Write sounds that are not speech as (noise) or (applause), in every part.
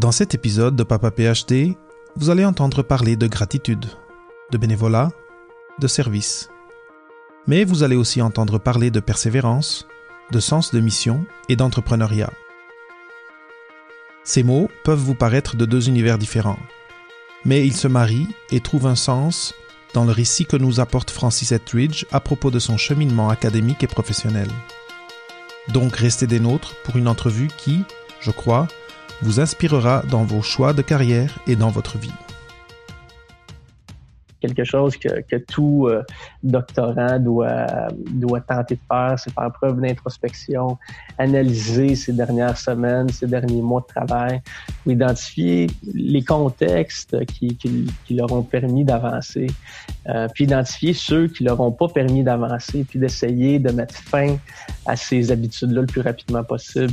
Dans cet épisode de Papa PhD, vous allez entendre parler de gratitude, de bénévolat, de service. Mais vous allez aussi entendre parler de persévérance, de sens de mission et d'entrepreneuriat. Ces mots peuvent vous paraître de deux univers différents, mais ils se marient et trouvent un sens dans le récit que nous apporte Francis Etheridge à propos de son cheminement académique et professionnel. Donc restez des nôtres pour une entrevue qui, je crois, vous inspirera dans vos choix de carrière et dans votre vie quelque chose que, tout euh, doctorant doit, doit tenter de faire, c'est faire preuve d'introspection, analyser ces dernières semaines, ces derniers mois de travail, identifier les contextes qui, qui, qui leur ont permis d'avancer, euh, puis identifier ceux qui leur ont pas permis d'avancer, puis d'essayer de mettre fin à ces habitudes-là le plus rapidement possible.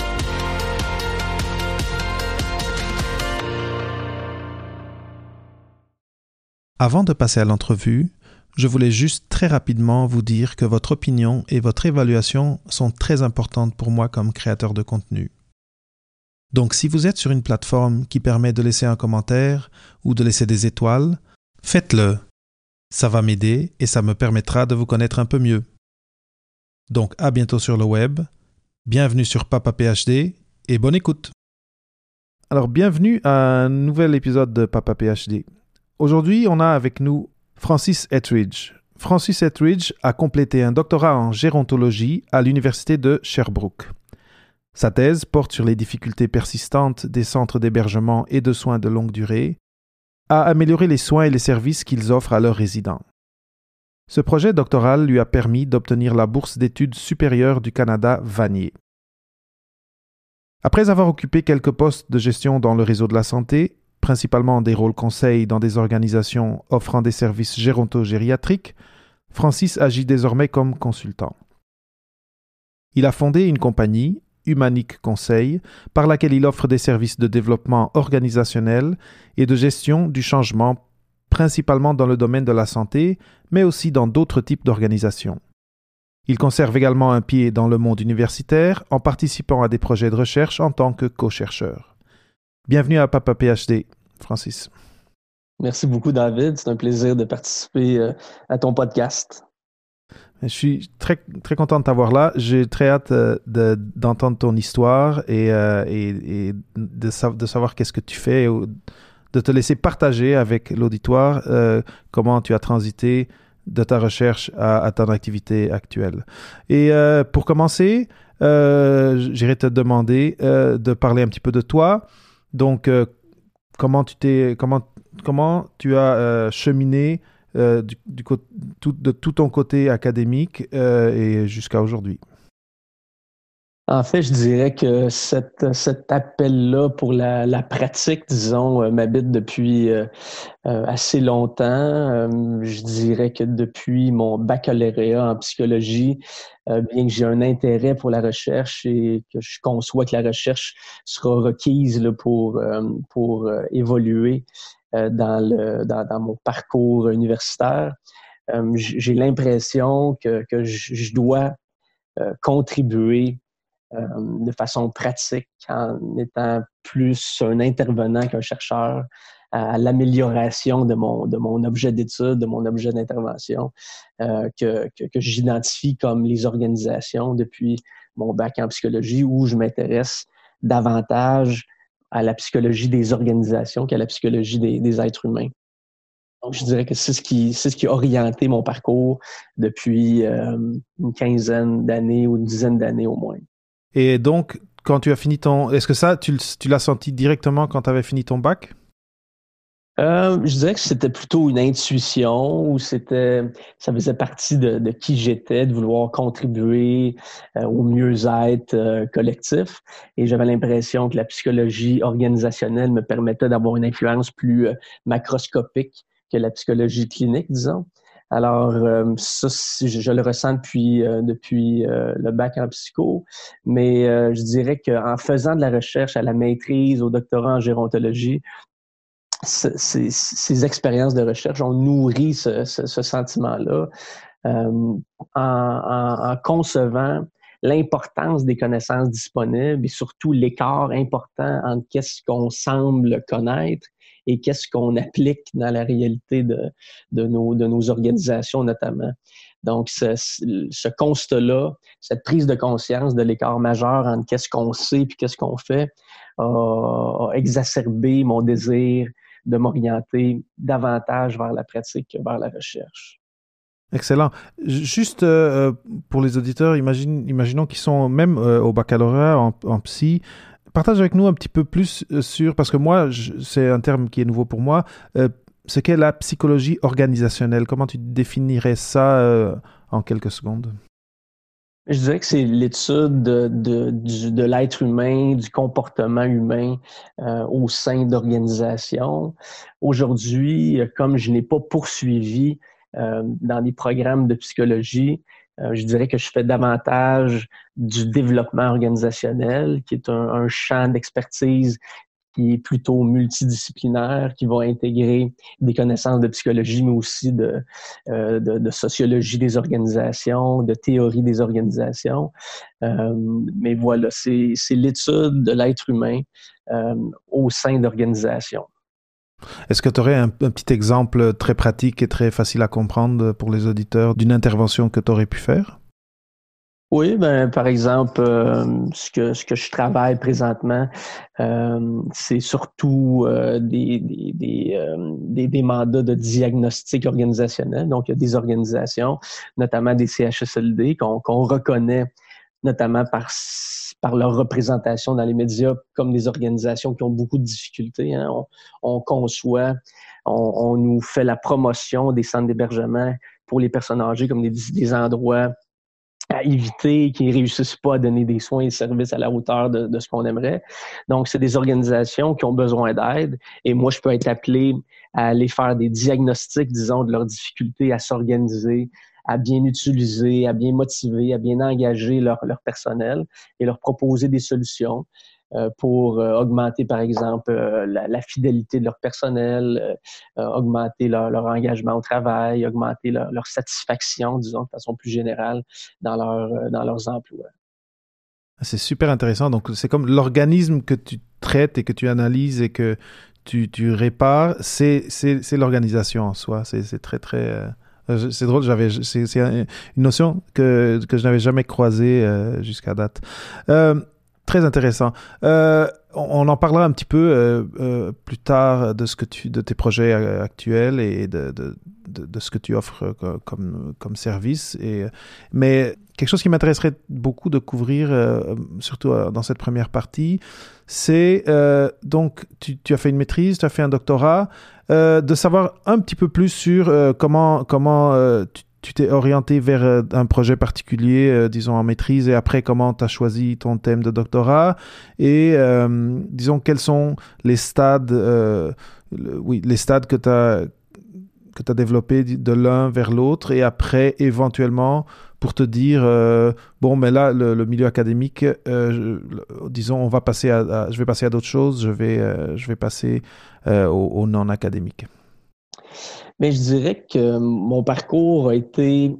Avant de passer à l'entrevue, je voulais juste très rapidement vous dire que votre opinion et votre évaluation sont très importantes pour moi comme créateur de contenu. Donc si vous êtes sur une plateforme qui permet de laisser un commentaire ou de laisser des étoiles, faites-le. Ça va m'aider et ça me permettra de vous connaître un peu mieux. Donc à bientôt sur le web, bienvenue sur Papa PhD et bonne écoute. Alors bienvenue à un nouvel épisode de Papa PhD. Aujourd'hui, on a avec nous Francis Etheridge. Francis Etheridge a complété un doctorat en gérontologie à l'Université de Sherbrooke. Sa thèse porte sur les difficultés persistantes des centres d'hébergement et de soins de longue durée, à améliorer les soins et les services qu'ils offrent à leurs résidents. Ce projet doctoral lui a permis d'obtenir la bourse d'études supérieures du Canada Vanier. Après avoir occupé quelques postes de gestion dans le réseau de la santé, principalement des rôles conseils dans des organisations offrant des services géronto-gériatriques, Francis agit désormais comme consultant. Il a fondé une compagnie, Humanic Conseil, par laquelle il offre des services de développement organisationnel et de gestion du changement, principalement dans le domaine de la santé, mais aussi dans d'autres types d'organisations. Il conserve également un pied dans le monde universitaire en participant à des projets de recherche en tant que co-chercheur. Bienvenue à Papa PhD, Francis. Merci beaucoup, David. C'est un plaisir de participer euh, à ton podcast. Je suis très, très content de t'avoir là. J'ai très hâte euh, d'entendre ton histoire et, euh, et, de, savoir qu'est-ce que tu fais, de te laisser partager avec l'auditoire comment tu as transité de ta recherche à, à ton activité actuelle. Et pour commencer, j'irai te demander de parler un petit peu de toi, donc, euh, comment tu t'es, comment, comment tu as euh, cheminé euh, du, de tout ton côté académique et jusqu'à aujourd'hui? En fait, je dirais que cet, appel-là pour la, la, pratique, disons, m'habite depuis assez longtemps. je dirais que depuis mon baccalauréat en psychologie, euh, bien que j'ai un intérêt pour la recherche et que je conçois que la recherche sera requise pour, euh, pour euh, évoluer dans, le, dans, mon parcours universitaire. j'ai l'impression que, que je dois contribuer de façon pratique en étant plus un intervenant qu'un chercheur à l'amélioration de mon, de mon objet d'étude, de mon objet d'intervention, euh, que, que, que j'identifie comme les organisations depuis mon bac en psychologie, où je m'intéresse davantage à la psychologie des organisations qu'à la psychologie des, des êtres humains. Donc, je dirais que c'est ce qui, c'est ce qui a orienté mon parcours depuis euh, une quinzaine d'années ou une dizaine d'années au moins. Et donc, quand tu as fini ton, est-ce que ça, tu, l'as senti directement quand tu avais fini ton bac? Euh, je dirais que c'était plutôt une intuition ou c'était, ça faisait partie de, de qui j'étais, de vouloir contribuer euh, au mieux-être euh, collectif. Et j'avais l'impression que la psychologie organisationnelle me permettait d'avoir une influence plus macroscopique que la psychologie clinique, disons. Alors, euh, ça, je, le ressens depuis, euh, depuis euh, le bac en psycho, mais je dirais qu'en faisant de la recherche à la maîtrise, au doctorat en gérontologie, ces, expériences de recherche ont nourri ce, sentiment-là en, en, concevant l'importance des connaissances disponibles et surtout l'écart important entre qu'est-ce qu'on semble connaître et qu'est-ce qu'on applique dans la réalité de, de, nos, de nos organisations notamment. Donc, ce, ce constat-là, cette prise de conscience de l'écart majeur entre qu'est-ce qu'on sait et qu'est-ce qu'on fait, a, exacerbé mon désir de m'orienter davantage vers la pratique que vers la recherche. Excellent. Juste euh, pour les auditeurs, imagine, imaginons qu'ils sont même euh, au baccalauréat en, en, psy, partage avec nous un petit peu plus euh, sur, parce que moi, c'est un terme qui est nouveau pour moi, euh, ce qu'est la psychologie organisationnelle. Comment tu définirais ça euh, en quelques secondes? Je dirais que c'est l'étude de, de, l'être humain, du comportement humain au sein d'organisations. Aujourd'hui, comme je n'ai pas poursuivi dans des programmes de psychologie, je dirais que je fais davantage du développement organisationnel, qui est un, champ d'expertise qui est plutôt multidisciplinaire, qui va intégrer des connaissances de psychologie, mais aussi de, euh, sociologie des organisations, de théorie des organisations. Euh, mais voilà, c'est l'étude de l'être humain au sein d'organisations. Est-ce que tu aurais un, petit exemple très pratique et très facile à comprendre pour les auditeurs d'une intervention que tu aurais pu faire? Oui, ben par exemple, euh, ce que je travaille présentement, euh, c'est surtout euh, des des, des, mandats de diagnostic organisationnel. Donc, il y a des organisations, notamment des CHSLD, qu'on reconnaît notamment par par leur représentation dans les médias comme des organisations qui ont beaucoup de difficultés. Hein. On, conçoit, on, nous fait la promotion des centres d'hébergement pour les personnes âgées comme des, des endroits à éviter, qui ne réussissent pas à donner des soins et services à la hauteur de, de ce qu'on aimerait. Donc, c'est des organisations qui ont besoin d'aide et moi, je peux être appelé à aller faire des diagnostics, disons, de leurs difficultés à s'organiser, à bien utiliser, à bien motiver, à bien engager leur, leur personnel et leur proposer des solutions euh, pour euh, augmenter, par exemple, euh, la, fidélité de leur personnel, augmenter leur, engagement au travail, augmenter leur, satisfaction, disons, de façon plus générale, dans, leur, dans leurs emplois. C'est super intéressant. Donc, c'est comme l'organisme que tu traites et que tu analyses et que tu, tu répares, c'est l'organisation en soi. C'est très, très c'est drôle, j'avais, c'est, une notion que, que je n'avais jamais croisée euh, jusqu'à date. Euh, très intéressant. On en parlera un petit peu plus tard de ce que tu, de tes projets actuels et de, de, de, ce que tu offres comme, comme service. Et, mais quelque chose qui m'intéresserait beaucoup de couvrir, surtout dans cette première partie, c'est donc tu, tu, as fait une maîtrise, tu as fait un doctorat. Euh, de savoir un petit peu plus sur euh, comment, comment euh, tu t'es orienté vers un projet particulier, disons en maîtrise, et après comment tu as choisi ton thème de doctorat, et disons quels sont les stades, oui, les stades que tu as que développé de l'un vers l'autre, et après éventuellement pour te dire bon mais là le, milieu académique disons on va passer à, je vais passer à d'autres choses je vais je vais passer euh, au, non académique? Mais je dirais que mon parcours a été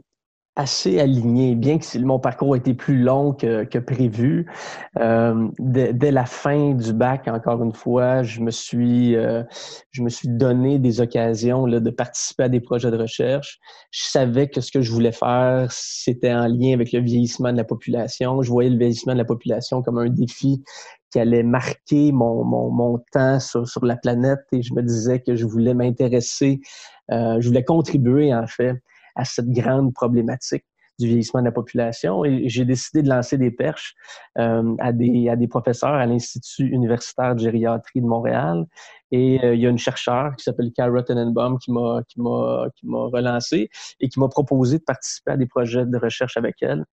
assez aligné, bien que mon parcours a été plus long que, prévu. Euh, dès, la fin du bac, encore une fois, je me suis, euh, je me suis donné des occasions de participer à des projets de recherche. Je savais que ce que je voulais faire, c'était en lien avec le vieillissement de la population. Je voyais le vieillissement de la population comme un défi qui allait marquer mon, mon, mon temps sur, sur, la planète et je me disais que je voulais m'intéresser, euh, je voulais contribuer en fait à cette grande problématique du vieillissement de la population et j'ai décidé de lancer des perches euh, à, des, à des professeurs à l'Institut universitaire de gériatrie de Montréal. Et euh, il y a une chercheure qui s'appelle Kara Tenenbaum qui m'a relancé et qui m'a proposé de participer à des projets de recherche avec elle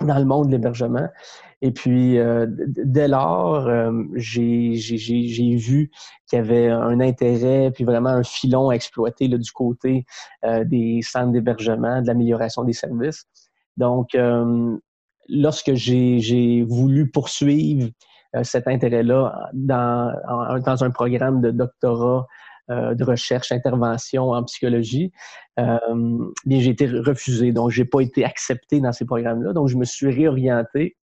dans le monde de l'hébergement. Et puis, euh, dès lors, euh, j'ai vu qu'il y avait un intérêt, puis vraiment un filon à exploiter là, du côté euh, des centres d'hébergement, de l'amélioration des services. Donc, lorsque j'ai voulu poursuivre cet intérêt-là dans, dans un programme de doctorat de recherche, intervention en psychologie, euh, bien j'ai été refusé. Donc, j'ai pas été accepté dans ces programmes-là. Donc, je me suis réorienté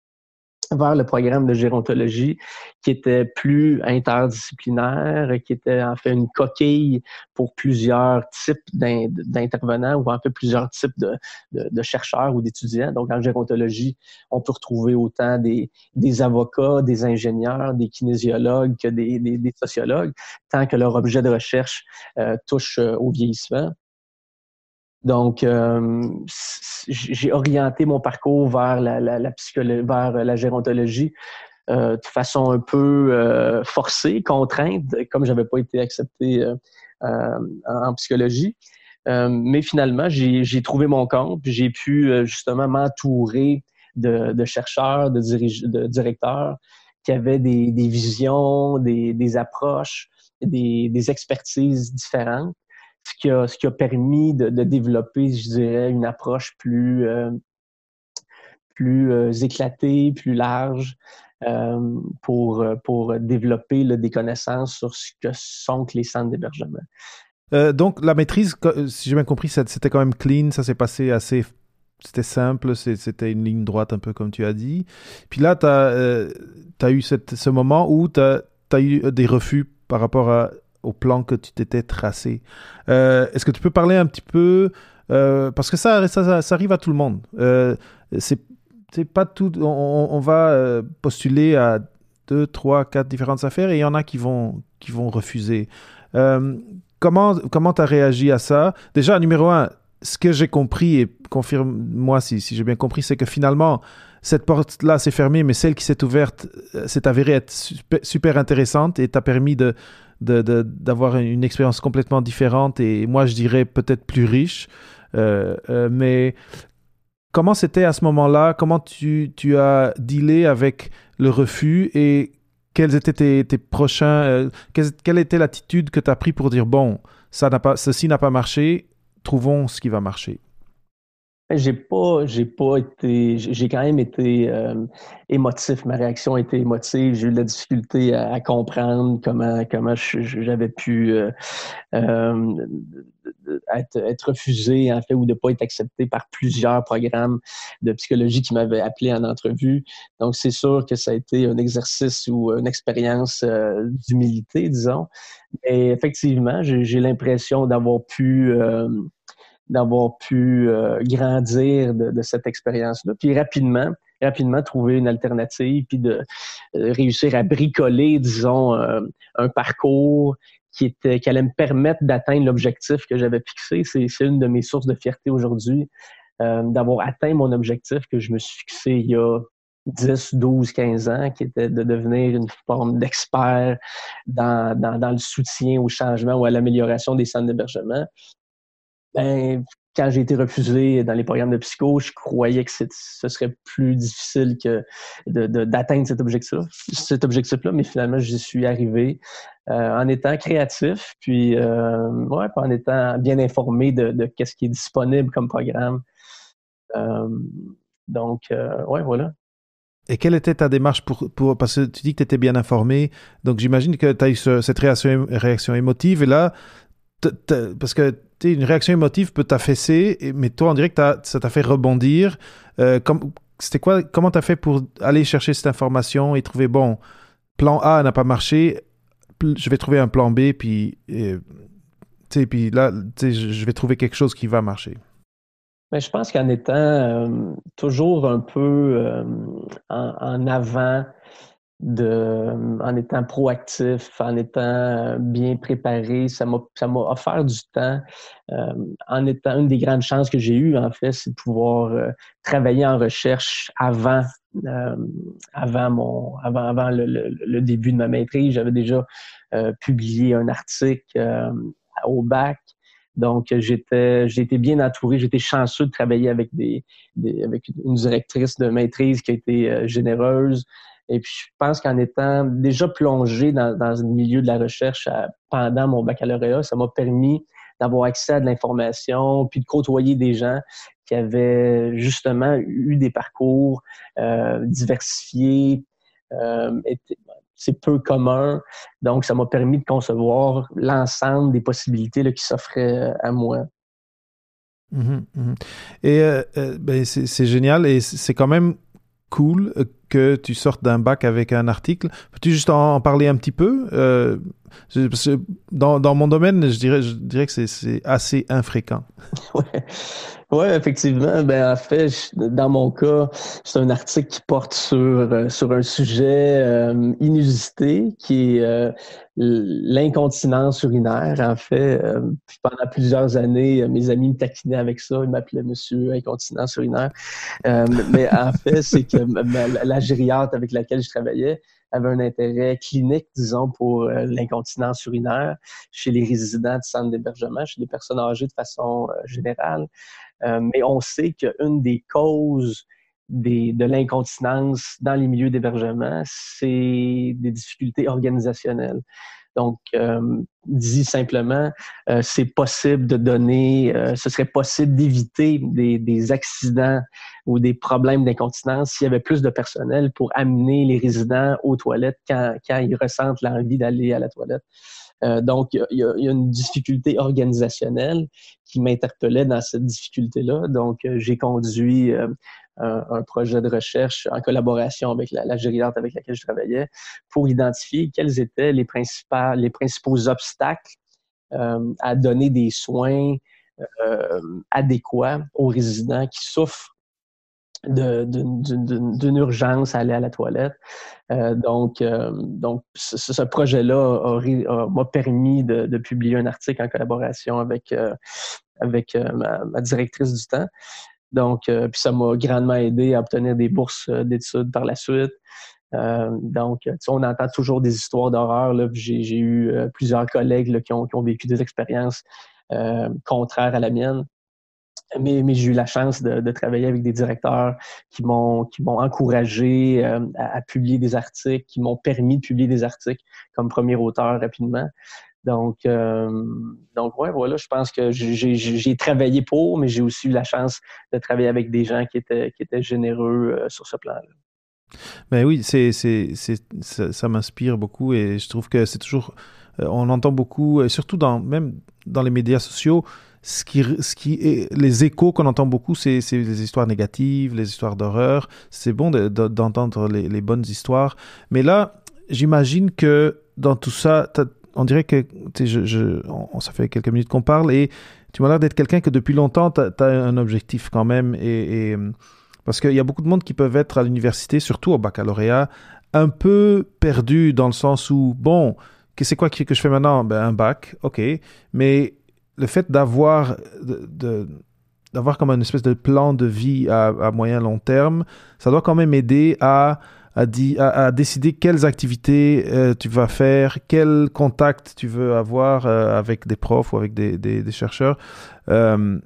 vers le programme de gérontologie qui était plus interdisciplinaire, qui était en fait une coquille pour plusieurs types d'intervenants ou en fait plusieurs types de, chercheurs ou d'étudiants. Donc en gérontologie, on peut retrouver autant des, avocats, des ingénieurs, des kinésiologues que des, des, sociologues, tant que leur objet de recherche euh, touche euh, au vieillissement. Donc, euh, j'ai orienté mon parcours vers la, la, la psychologie, vers la gérontologie euh, de façon un peu euh, forcée, contrainte, comme j'avais pas été accepté en psychologie. mais finalement, j'ai trouvé mon compte, j'ai pu justement m'entourer de, de, chercheurs, de, de, directeurs qui avaient des, des visions, des, des approches, des, des expertises différentes ce qui a, ce qui a permis de, de développer, je dirais, une approche plus, euh, plus euh, éclatée, plus large euh, pour, pour développer là, des connaissances sur ce que sont les centres d'hébergement. donc, la maîtrise, si j'ai bien compris, c'était quand même clean, ça s'est passé assez c'était simple, c'était une ligne droite un peu comme tu as dit. Puis là, tu as, as, eu cette, ce moment où tu as, as, eu des refus par rapport à au plan que tu t'étais tracé. Euh, est-ce que tu peux parler un petit peu, euh, parce que ça, ça, arrive à tout le monde. Euh, c'est pas tout, on, va postuler à deux, trois, quatre différentes affaires et il y en a qui vont, qui vont refuser. comment comment tu as réagi à ça? Déjà, numéro un, ce que j'ai compris, et confirme-moi si, si j'ai bien compris, c'est que finalement, cette porte-là s'est fermée, mais celle qui s'est ouverte s'est avérée être super intéressante et t'a permis de, d'avoir une expérience complètement différente et moi je dirais peut-être plus riche. Euh, euh, mais comment c'était à ce moment-là? Comment tu, tu, as dealé avec le refus et quels étaient tes, tes prochains euh, quelle, était l'attitude que tu as pris pour dire bon, ça n'a pas, ceci n'a pas marché, trouvons ce qui va marcher? J'ai pas, j'ai pas été, j'ai quand même été euh, émotif. Ma réaction a été émotive. J'ai eu de la difficulté à, comprendre comment, comment j'avais pu euh, euh, être, être, refusé, en fait, ou de pas être accepté par plusieurs programmes de psychologie qui m'avaient appelé en entrevue. Donc, c'est sûr que ça a été un exercice ou une expérience d'humilité, disons. Et effectivement, j'ai l'impression d'avoir pu d'avoir pu euh, grandir de, cette expérience-là. Puis rapidement, rapidement trouver une alternative, puis de euh, réussir à bricoler, disons, euh, un parcours qui était qui allait me permettre d'atteindre l'objectif que j'avais fixé. C'est une de mes sources de fierté aujourd'hui, d'avoir atteint mon objectif que je me suis fixé il y a 10, 12, 15 ans, qui était de devenir une forme d'expert dans, dans, dans, le soutien au changement ou à l'amélioration des centres d'hébergement. Ben, quand j'ai été refusé dans les programmes de psycho, je croyais que ce serait plus difficile que d'atteindre cet objectif-là, cet objectif-là, mais finalement, j'y suis arrivé euh, en étant créatif, puis euh, ouais, en étant bien informé de, de ce qui est disponible comme programme. Euh, donc, ouais, voilà. Et quelle était ta démarche pour, pour parce que tu dis que tu étais bien informé, donc j'imagine que tu as eu cette réaction, réaction émotive, et là, parce que une réaction émotive peut t'affaisser, mais toi, on dirait que ça t'a fait rebondir. Euh, c'était quoi, comment t'as fait pour aller chercher cette information et trouver, bon, plan A n'a pas marché, je vais trouver un plan B, puis, puis là, je vais trouver quelque chose qui va marcher. Mais je pense qu'en étant euh, toujours un peu euh, en, avant de, en étant proactif, en étant bien préparé. Ça m'a, offert du temps. Euh, en étant une des grandes chances que j'ai eues, en fait, c'est de pouvoir euh, travailler en recherche avant, euh, avant mon, avant, avant le, le, début de ma maîtrise. J'avais déjà publié un article au bac. Donc, j'étais, bien entouré. J'étais chanceux de travailler avec des, avec une directrice de maîtrise qui a été euh, généreuse. Et puis, je pense qu'en étant déjà plongé dans, dans le milieu de la recherche pendant mon baccalauréat, ça m'a permis d'avoir accès à de l'information, puis de côtoyer des gens qui avaient justement eu des parcours euh, diversifiés, euh, c'est peu commun. Donc, ça m'a permis de concevoir l'ensemble des possibilités qui s'offraient à moi. Mhm, mhm. Et euh, euh, ben, c'est génial et c'est quand même cool que tu sortes d'un bac avec un article. Peux-tu juste en, parler un petit peu euh, dans, mon domaine, je dirais, je dirais que c'est assez infréquent. (laughs) Ouais. Oui, effectivement. Ben, en fait, dans mon cas, c'est un article qui porte sur, euh, sur un sujet euh, inusité qui est euh, l'incontinence urinaire. En fait, pendant plusieurs années, mes amis me taquinaient avec ça. Ils m'appelaient Monsieur Incontinence urinaire. mais en fait, c'est que la gériatre avec laquelle je travaillais avait un intérêt clinique, disons, pour l'incontinence urinaire chez les résidents de centre d'hébergement, chez les personnes âgées de façon générale. Euh, mais on sait qu'une des causes de l'incontinence dans les milieux d'hébergement, c'est des difficultés organisationnelles. Donc, euh, dit simplement, euh, c'est possible de donner, euh, ce serait possible d'éviter des, des, accidents ou des problèmes d'incontinence s'il y avait plus de personnel pour amener les résidents aux toilettes quand, quand ils ressentent l'envie d'aller à la toilette. Euh, donc, il y, a, une difficulté organisationnelle qui m'interpellait dans cette difficulté-là. Donc, euh, j'ai conduit euh, un, projet de recherche en collaboration avec la, la gériatre avec laquelle je travaillais pour identifier quels étaient les, principaux, les principaux obstacles à donner des soins adéquats aux résidents qui souffrent d'une urgence à aller à la toilette. Euh, donc, euh, donc ce, projet-là m'a permis de, publier un article en collaboration avec, euh, avec ma, directrice du temps. Donc, puis ça m'a grandement aidé à obtenir des bourses d'études par la suite. donc, on entend toujours des histoires d'horreur. J'ai eu plusieurs collègues là, qui, ont, qui, ont, vécu des expériences contraires à la mienne mais, mais j'ai eu la chance de, de, travailler avec des directeurs qui m'ont qui encouragé euh, à, publier des articles, qui m'ont permis de publier des articles comme premier auteur rapidement. Donc, euh, donc ouais, voilà, je pense que j'ai travaillé pour, mais j'ai aussi eu la chance de travailler avec des gens qui étaient, généreux euh, sur ce plan-là. Ben oui, c'est, ça, ça m'inspire beaucoup et je trouve que c'est toujours, on entend beaucoup, surtout dans, même dans les médias sociaux, ce qui, ce qui est, les échos qu'on entend beaucoup, c'est les histoires négatives, les histoires d'horreur. C'est bon d'entendre les, les, bonnes histoires. Mais là, j'imagine que dans tout ça, on dirait que on, ça fait quelques minutes qu'on parle et tu m'as l'air d'être quelqu'un que depuis longtemps, tu as, un objectif quand même. Et, et parce qu'il y a beaucoup de monde qui peuvent être à l'université, surtout au baccalauréat, un peu perdu dans le sens où, bon, c'est quoi que je fais maintenant? Ben, Un bac, ok. Mais le fait d'avoir comme une espèce de plan de vie à, à, moyen long terme, ça doit quand même aider à à, à, décider quelles activités euh, tu vas faire, quel contact tu veux avoir euh, avec des profs ou avec des, des, chercheurs. Euh,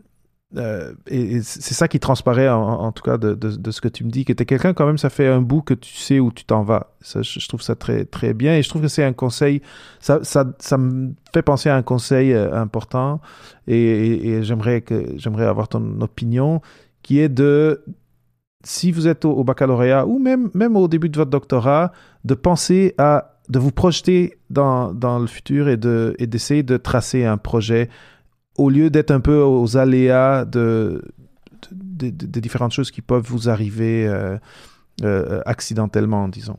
et, c'est ça qui transparaît en, tout cas de, de, ce que tu me dis, que tu es quelqu'un quand même, ça fait un bout que tu sais où tu t'en vas. Ça, je, trouve ça très, très bien et je trouve que c'est un conseil, ça, ça, ça, me fait penser à un conseil important et, et, j'aimerais avoir ton opinion qui est de, si vous êtes au, baccalauréat ou même, même au début de votre doctorat, de penser à, de vous projeter dans, dans le futur et, de, d'essayer de tracer un projet au lieu d'être un peu aux aléas de, de, différentes choses qui peuvent vous arriver euh, euh, accidentellement, disons.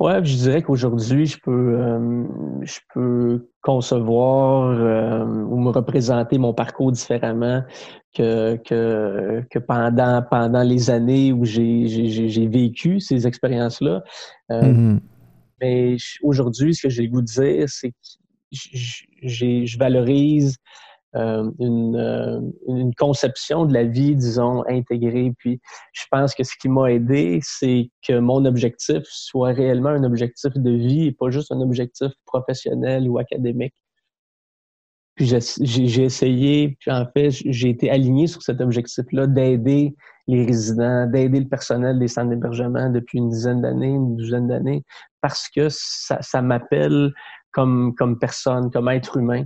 Ouais, je dirais qu'aujourd'hui, je peux, euh, je peux concevoir ou me représenter mon parcours différemment que, que, que pendant, pendant les années où j'ai vécu ces expériences-là. Mm-hmm. Mais aujourd'hui, ce que j'ai le goût de dire, c'est que je valorise euh, une, euh, une, conception de la vie, disons, intégrée. Puis je pense que ce qui m'a aidé, c'est que mon objectif soit réellement un objectif de vie et pas juste un objectif professionnel ou académique. Puis j'ai essayé, puis en fait, j'ai été aligné sur cet objectif-là d'aider les résidents, d'aider le personnel des centres d'hébergement depuis une dizaine d'années, une douzaine d'années, parce que ça, ça m'appelle comme, comme personne, comme être humain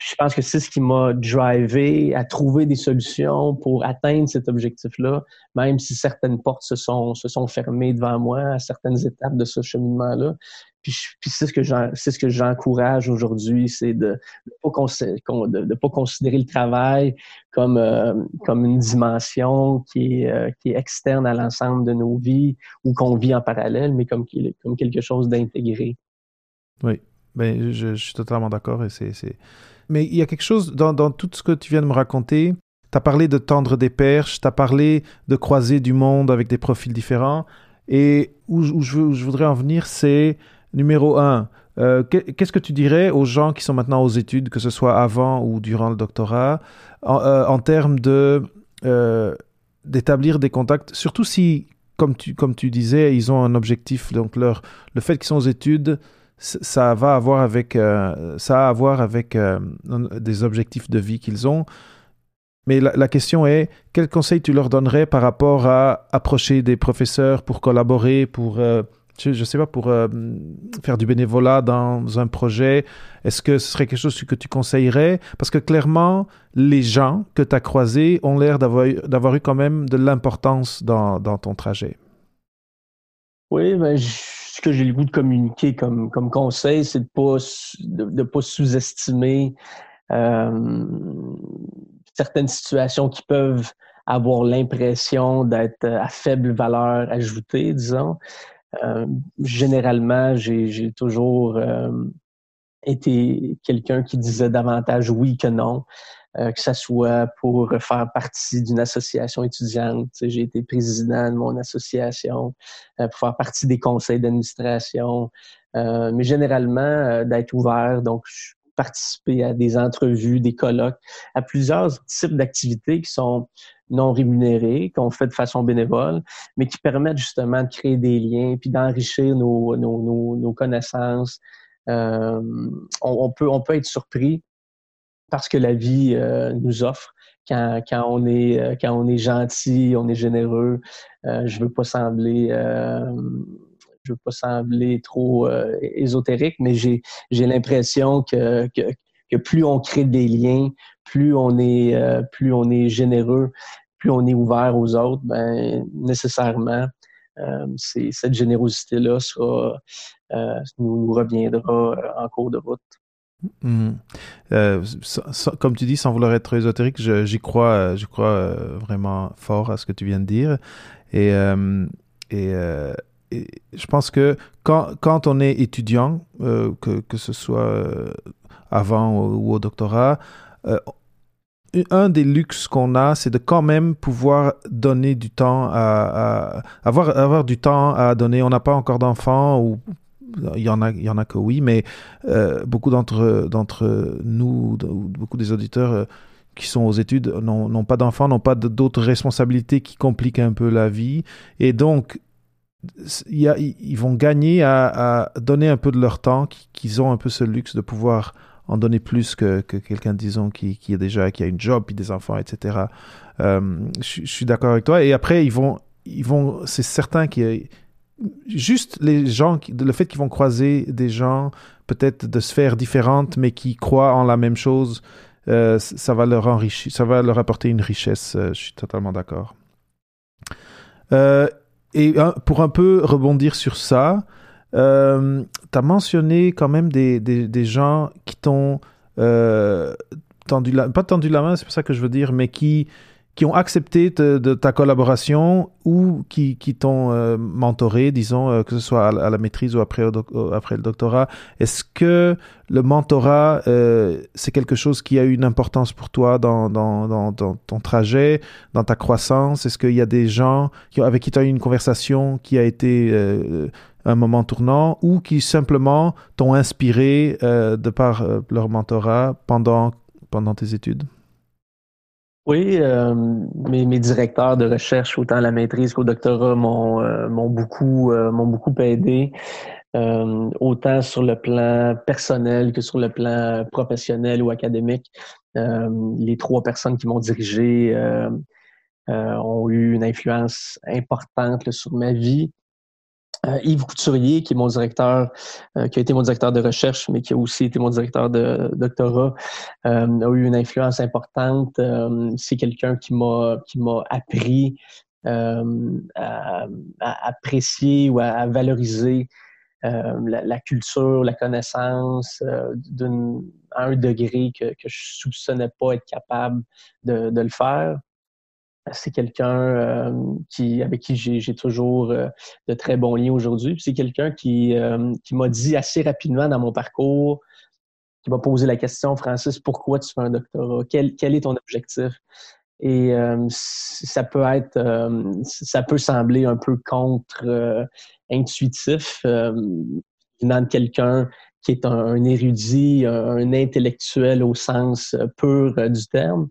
je pense que c'est ce qui m'a drivé à trouver des solutions pour atteindre cet objectif-là, même si certaines portes se sont, se sont fermées devant moi à certaines étapes de ce cheminement-là. Puis, puis c'est ce que c'est ce j'encourage aujourd'hui, c'est de ne pas, considérer le travail comme euh, comme une dimension qui est euh, qui est externe à l'ensemble de nos vies ou qu'on vit en parallèle, mais comme comme quelque chose d'intégré. Oui, ben je, je suis totalement d'accord et c'est mais il y a quelque chose dans, tout ce que tu viens de me raconter. Tu as parlé de tendre des perches, tu as parlé de croiser du monde avec des profils différents. Et où, je, voudrais en venir, c'est numéro un. Euh, qu'est-ce que tu dirais aux gens qui sont maintenant aux études, que ce soit avant ou durant le doctorat, en, euh, termes euh, d'établir des contacts, surtout si, comme tu, comme tu disais, ils ont un objectif. Donc leur, le fait qu'ils sont aux études, ça va avoir avec, euh, ça a à voir avec euh, des objectifs de vie qu'ils ont. Mais la, question est, quel conseil tu leur donnerais par rapport à approcher des professeurs pour collaborer, pour, euh, je sais pas, pour faire du bénévolat dans un projet? Est-ce que ce serait quelque chose que tu conseillerais? Parce que clairement, les gens que tu as croisés ont l'air d'avoir eu quand même de l'importance dans, dans, ton trajet. Oui, ben, je ce que j'ai le goût de communiquer comme, comme conseil, c'est de pas de, pas sous-estimer euh, certaines situations qui peuvent avoir l'impression d'être à faible valeur ajoutée, disons. Euh, généralement, j'ai toujours euh, été quelqu'un qui disait davantage oui que non. Euh, que ce soit pour faire partie d'une association étudiante. J'ai été président de mon association, euh, pour faire partie des conseils d'administration, euh, mais généralement d'être ouvert. Donc, participer à des entrevues, des colloques, à plusieurs types d'activités qui sont non rémunérées, qu'on fait de façon bénévole, mais qui permettent justement de créer des liens puis d'enrichir nos, nos, nos, nos, connaissances. Euh, on, peut, on peut être surpris parce que la vie euh, nous offre. Quand, quand, on est, euh, quand on est gentil, on est généreux, euh, je veux pas sembler je veux pas sembler trop ésotérique, mais j'ai, j'ai l'impression que, que, que, plus on crée des liens, plus on est, plus on est généreux, plus on est ouvert aux autres, ben, nécessairement, c'est, cette générosité-là sera, nous, nous reviendra en cours de route. Mhm. Euh, comme tu dis, sans vouloir être ésotérique, j'y crois, euh, je crois euh, vraiment fort à ce que tu viens de dire. Et, je pense que quand, on est étudiant, que, ce soit avant ou, au doctorat, un des luxes qu'on a, c'est de quand même pouvoir donner du temps à, à, avoir, avoir du temps à donner. On n'a pas encore d'enfants ou il y en a, il y en a que oui, mais euh, beaucoup d'entre d'entre nous, beaucoup des auditeurs euh, qui sont aux études n'ont pas d'enfants, n'ont pas d'autres responsabilités qui compliquent un peu la vie, et donc ils vont gagner à, donner un peu de leur temps, qu'ils ont un peu ce luxe de pouvoir en donner plus que, que quelqu'un, disons, qui, qui est déjà, qui a une job, puis des enfants, etc. Euh, je, suis d'accord avec toi. Et après, ils vont, ils vont, c'est certain juste les gens, le fait qu'ils vont croiser des gens peut-être de sphères différentes, mais qui croient en la même chose, euh, ça va leur enrichir, ça va leur apporter une richesse. Euh, je suis totalement d'accord. Euh, et pour un peu rebondir sur ça, tu as mentionné quand même des, des, des gens qui t'ont tendu la, pas tendu la main, c'est pas ça que je veux dire, mais qui qui ont accepté de, ta collaboration ou qui, t'ont euh, mentoré, disons, euh, que ce soit à, la maîtrise ou après, le doctorat. Est-ce que le mentorat, euh, c'est quelque chose qui a eu une importance pour toi dans, ton trajet, dans ta croissance? Est-ce qu'il y a des gens avec qui tu as eu une conversation qui a été un moment tournant ou qui simplement t'ont inspiré de par leur mentorat pendant, pendant tes études? Oui, euh, mes, directeurs de recherche, autant la maîtrise qu'au doctorat, m'ont euh, beaucoup, euh, beaucoup aidé. autant sur le plan personnel que sur le plan professionnel ou académique. les trois personnes qui m'ont dirigé ont eu une influence importante sur ma vie. Euh, Yves Couturier, qui est mon directeur, euh, qui a été mon directeur de recherche, mais qui a aussi été mon directeur de doctorat, euh, a eu une influence importante. c'est quelqu'un qui m'a qui m'a appris à, apprécier ou à, valoriser la, culture, la connaissance d'un à un degré que, que je soupçonnais pas être capable de, de le faire c'est quelqu'un euh, avec qui j'ai toujours euh, de très bons liens aujourd'hui. C'est quelqu'un qui, euh, qui m'a dit assez rapidement dans mon parcours, qui m'a posé la question, Francis, pourquoi tu fais un doctorat? Quel, est ton objectif? Et ça peut être, ça peut sembler un peu contre-intuitif venant de quelqu'un qui est un érudit, un, intellectuel au sens pur du terme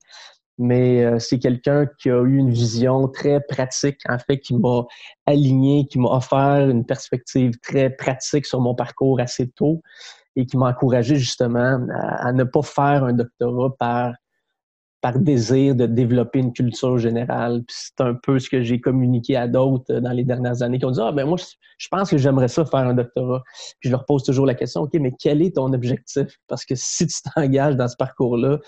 mais euh, c'est quelqu'un qui a eu une vision très pratique, en fait, qui m'a aligné, qui m'a offert une perspective très pratique sur mon parcours assez tôt et qui m'a encouragé justement à, ne pas faire un doctorat par par désir de développer une culture générale. c'est un peu ce que j'ai communiqué à d'autres dans les dernières années qui ont dit Ah, ben moi, je pense que j'aimerais ça faire un doctorat. Puis je leur pose toujours la question OK, mais quel est ton objectif? Parce que si tu t'engages dans ce parcours-là,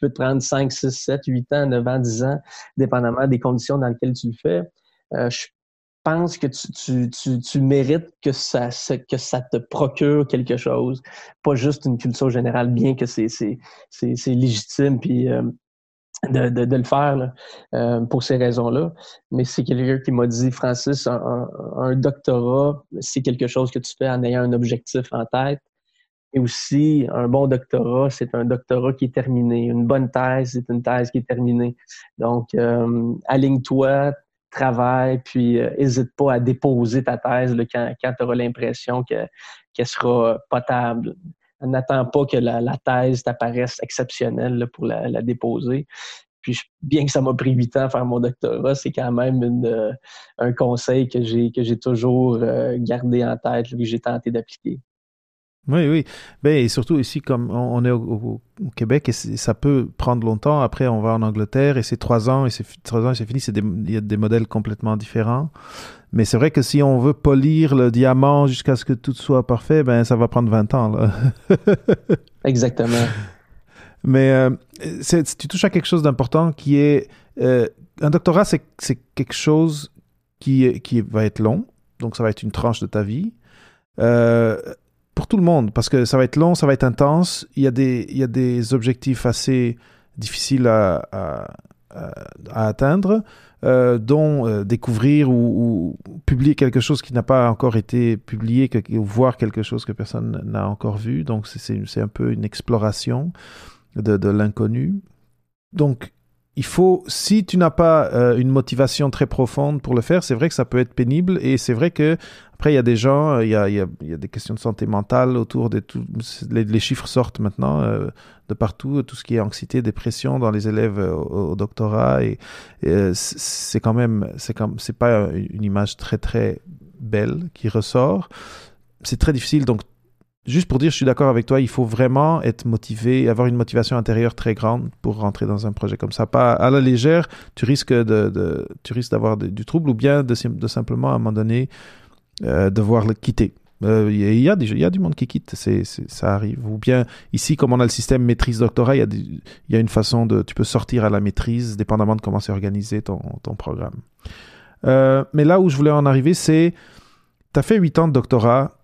peut te prendre 5, 6, 7, 8 ans, 9 ans, 10 ans, dépendamment des conditions dans lesquelles tu le fais. Euh, je pense que tu, tu, tu, mérites que ça, que ça te procure quelque chose, pas juste une culture générale, bien que c'est légitime puis euh, de, de, le faire euh, pour ces raisons-là. Mais c'est quelqu'un qui m'a dit, Francis, un doctorat, c'est quelque chose que tu fais en ayant un objectif en tête. Et aussi, un bon doctorat, c'est un doctorat qui est terminé. Une bonne thèse, c'est une thèse qui est terminée. Donc, euh, aligne-toi, travaille, puis n'hésite euh, pas à déposer ta thèse quand, quand tu auras l'impression qu'elle sera potable. N'attends pas que la, thèse t'apparaisse exceptionnelle pour la, déposer. Puis bien que ça m'a pris huit ans à faire mon doctorat, c'est quand même une, euh, un conseil que j'ai que j'ai toujours gardé en tête, que j'ai tenté d'appliquer. Oui, oui. Ben, et surtout ici, comme on est au, Québec, et ça peut prendre longtemps. Après, on va en Angleterre et c'est trois ans et c'est trois ans et c'est fini. C'est il y a des modèles complètement différents. Mais c'est vrai que si on veut polir le diamant jusqu'à ce que tout soit parfait, ben ça va prendre 20 ans. Là. (laughs) Exactement. Mais euh, tu touches à quelque chose d'important qui est euh, un doctorat, c'est quelque chose qui, qui va être long. Donc ça va être une tranche de ta vie. Euh, pour tout le monde, parce que ça va être long, ça va être intense. Il y a des, objectifs assez difficiles à, à, atteindre, euh, dont euh, découvrir ou, publier quelque chose qui n'a pas encore été publié, ou voir quelque chose que personne n'a encore vu. Donc c'est un peu une exploration de, de l'inconnu. Donc il faut, si tu n'as pas euh, une motivation très profonde pour le faire, c'est vrai que ça peut être pénible et c'est vrai que après il y a des gens, euh, il y a, des questions de santé mentale autour de tout, les, chiffres sortent maintenant euh, de partout, tout ce qui est anxiété, dépression dans les élèves au, doctorat et, c'est quand même, c'est comme, c'est pas une image très très belle qui ressort. C'est très difficile donc juste pour dire, je suis d'accord avec toi, il faut vraiment être motivé, avoir une motivation intérieure très grande pour rentrer dans un projet comme ça. Pas à la légère, tu risques de, tu risques d'avoir du trouble ou bien de, simplement à un moment donné euh, devoir le quitter. Euh, il y, a y a du monde qui quitte, ça arrive. Ou bien ici, comme on a le système maîtrise-doctorat, il y, a il y a une façon de, tu peux sortir à la maîtrise, dépendamment de comment c'est organisé ton, ton programme. Euh, mais là où je voulais en arriver, c'est, tu as fait 8 ans de doctorat,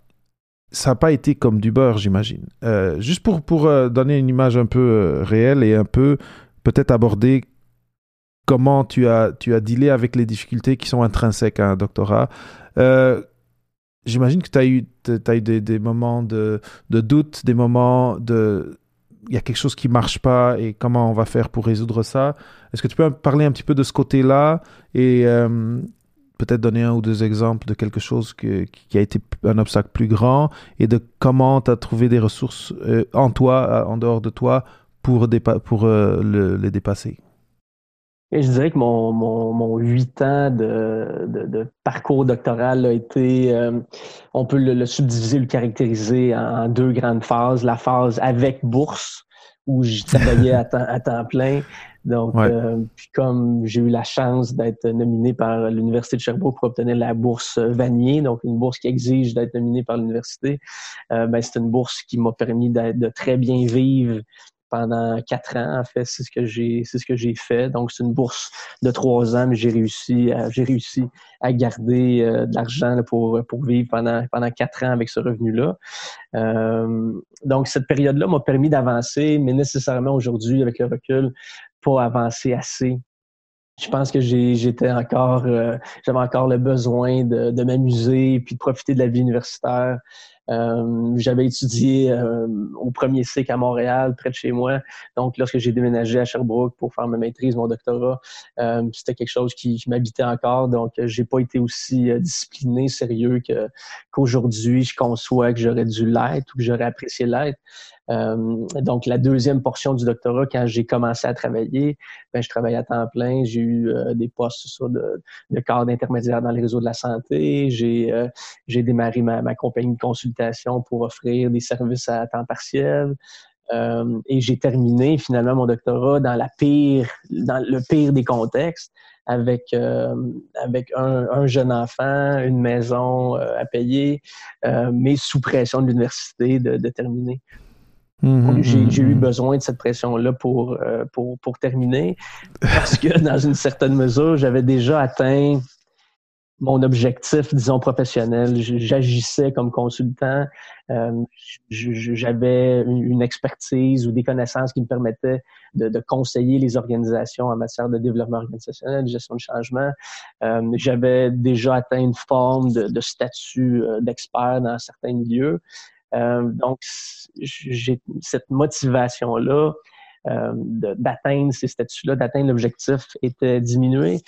ça n'a pas été comme du beurre, j'imagine. Euh, juste pour, pour euh, donner une image un peu euh, réelle et un peu peut-être aborder comment tu as, tu as dealé avec les difficultés qui sont intrinsèques à un doctorat. j'imagine que tu as eu, as eu des, moments de, de, doute, des moments de... Il y a quelque chose qui marche pas et comment on va faire pour résoudre ça. Est-ce que tu peux parler un petit peu de ce côté-là et peut-être donner un ou deux exemples de quelque chose qui a été un obstacle plus grand et de comment tu as trouvé des ressources euh, en toi, en dehors de toi, pour, pour euh, le, les dépasser? Et je dirais que mon, mon, 8 ans de, de, parcours doctoral a été, euh, on peut le, subdiviser, le caractériser en, deux grandes phases. La phase avec bourse, où je travaillais à (laughs) temps plein. Donc, euh, puis comme j'ai eu la chance d'être nominé par l'Université de Sherbrooke pour obtenir la bourse Vanier, donc une bourse qui exige d'être nominé par l'université, euh, ben, c'est une bourse qui m'a permis de très bien vivre pendant quatre ans. En fait, c'est ce que j'ai, c'est ce que j'ai fait. Donc, c'est une bourse de trois ans, mais j'ai réussi, à, j'ai réussi à garder euh, de l'argent pour pour vivre pendant pendant quatre ans avec ce revenu-là. Euh, donc, cette période-là m'a permis d'avancer, mais nécessairement aujourd'hui, avec le recul, pas avancer assez je pense que j'étais encore, euh, j'avais encore le besoin de, m'amuser puis de profiter de la vie universitaire. Euh, j'avais étudié euh, au premier cycle à Montréal, près de chez moi. Donc, lorsque j'ai déménagé à Sherbrooke pour faire ma maîtrise, mon doctorat, c'était quelque chose qui, m'habitait encore. Donc, j'ai pas été aussi discipliné, sérieux qu'aujourd'hui je conçois que j'aurais dû l'être ou que j'aurais apprécié l'être. Euh, donc, la deuxième portion du doctorat, quand j'ai commencé à travailler, ben, je travaillais à temps plein. J'ai eu euh, des postes sur de, de cadre intermédiaire dans les réseaux de la santé. J'ai euh, démarré ma, ma, compagnie de consultation pour offrir des services à temps partiel. Euh, et j'ai terminé finalement mon doctorat dans la pire, dans le pire des contextes, avec avec un, un, jeune enfant, une maison à payer, mais sous pression de l'université de, de terminer. Mhm, j'ai eu mhm. besoin de cette pression-là pour, euh, pour, pour terminer parce que (laughs) dans une certaine mesure, j'avais déjà atteint mon objectif, disons, professionnel. J'agissais comme consultant. Euh, J'avais une expertise ou des connaissances qui me permettaient de, de, conseiller les organisations en matière de développement organisationnel, de gestion de changement. Euh, J'avais déjà atteint une forme de, de statut d'expert dans certains milieux. Euh, donc, j'ai cette motivation-là euh, d'atteindre ces statuts-là, d'atteindre l'objectif était diminuée.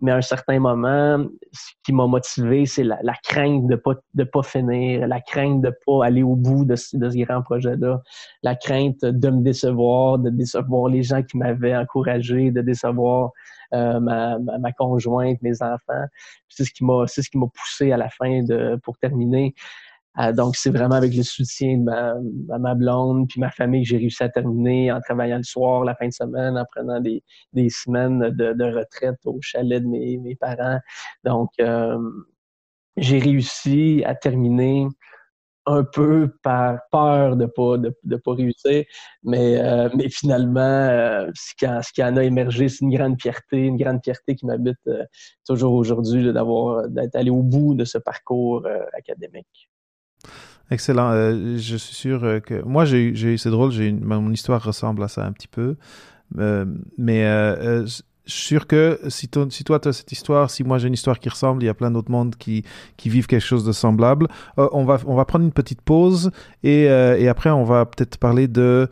Mais à un certain moment, ce qui m'a motivé, c'est la, crainte de pas de pas finir, la crainte de pas aller au bout de, ce grand projet-là, la crainte de me décevoir, de décevoir les gens qui m'avaient encouragé, de décevoir euh, ma, ma, conjointe, mes enfants. C'est ce qui m'a c'est ce qui m'a poussé à la fin de pour terminer euh, donc, c'est vraiment avec le soutien de ma, ma blonde puis ma famille que j'ai réussi à terminer en travaillant le soir, la fin de semaine, en prenant des, des semaines de, de retraite au chalet de mes, mes parents. Donc, euh, j'ai réussi à terminer un peu par peur de pas de, de pas réussir, mais euh, mais finalement ce, qui ce qui en a émergé, c'est une grande fierté, une grande fierté qui m'habite toujours aujourd'hui d'avoir d'être allé au bout de ce parcours académique. Excellent. Euh, je suis sûr euh, que moi j'ai eu c'est drôle, j'ai mon histoire ressemble à ça un petit peu, euh, mais je suis sûr que si, toi tu as cette histoire, si moi j'ai une histoire qui ressemble, il y a plein d'autres mondes qui, qui vivent quelque chose de semblable. on va on va prendre une petite pause et, et après on va peut-être parler de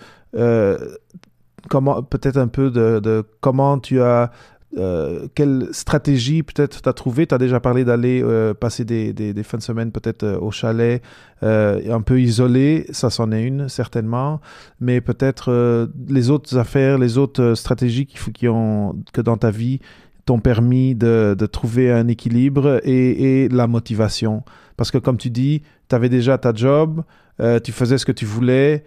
comment peut-être un peu de comment tu as euh, quelle stratégie peut-être tu as trouvé? Tu as déjà parlé d'aller euh, passer des, des, fins de semaine peut-être euh, au chalet un peu isolé, ça c'en est une certainement, mais peut-être les autres affaires, les autres stratégies qui ont, que dans ta vie t'ont permis de, de, trouver un équilibre et, et, la motivation. Parce que comme tu dis, tu avais déjà ta job, tu faisais ce que tu voulais,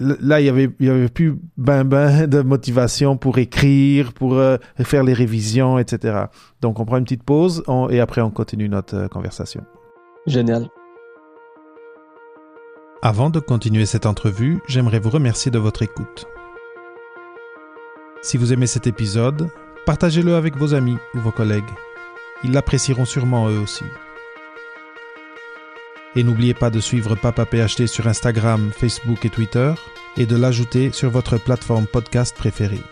là, il y avait, il y avait plus ben ben de motivation pour écrire, pour euh, faire les révisions, etc. Donc, on prend une petite pause et après, on continue notre euh, conversation. Génial. Avant de continuer cette entrevue, j'aimerais vous remercier de votre écoute. Si vous aimez cet épisode, partagez-le avec vos amis ou vos collègues. Ils l'apprécieront sûrement eux aussi. Et n'oubliez pas de suivre Papa PhD sur Instagram, Facebook et Twitter et de l'ajouter sur votre plateforme podcast préférée.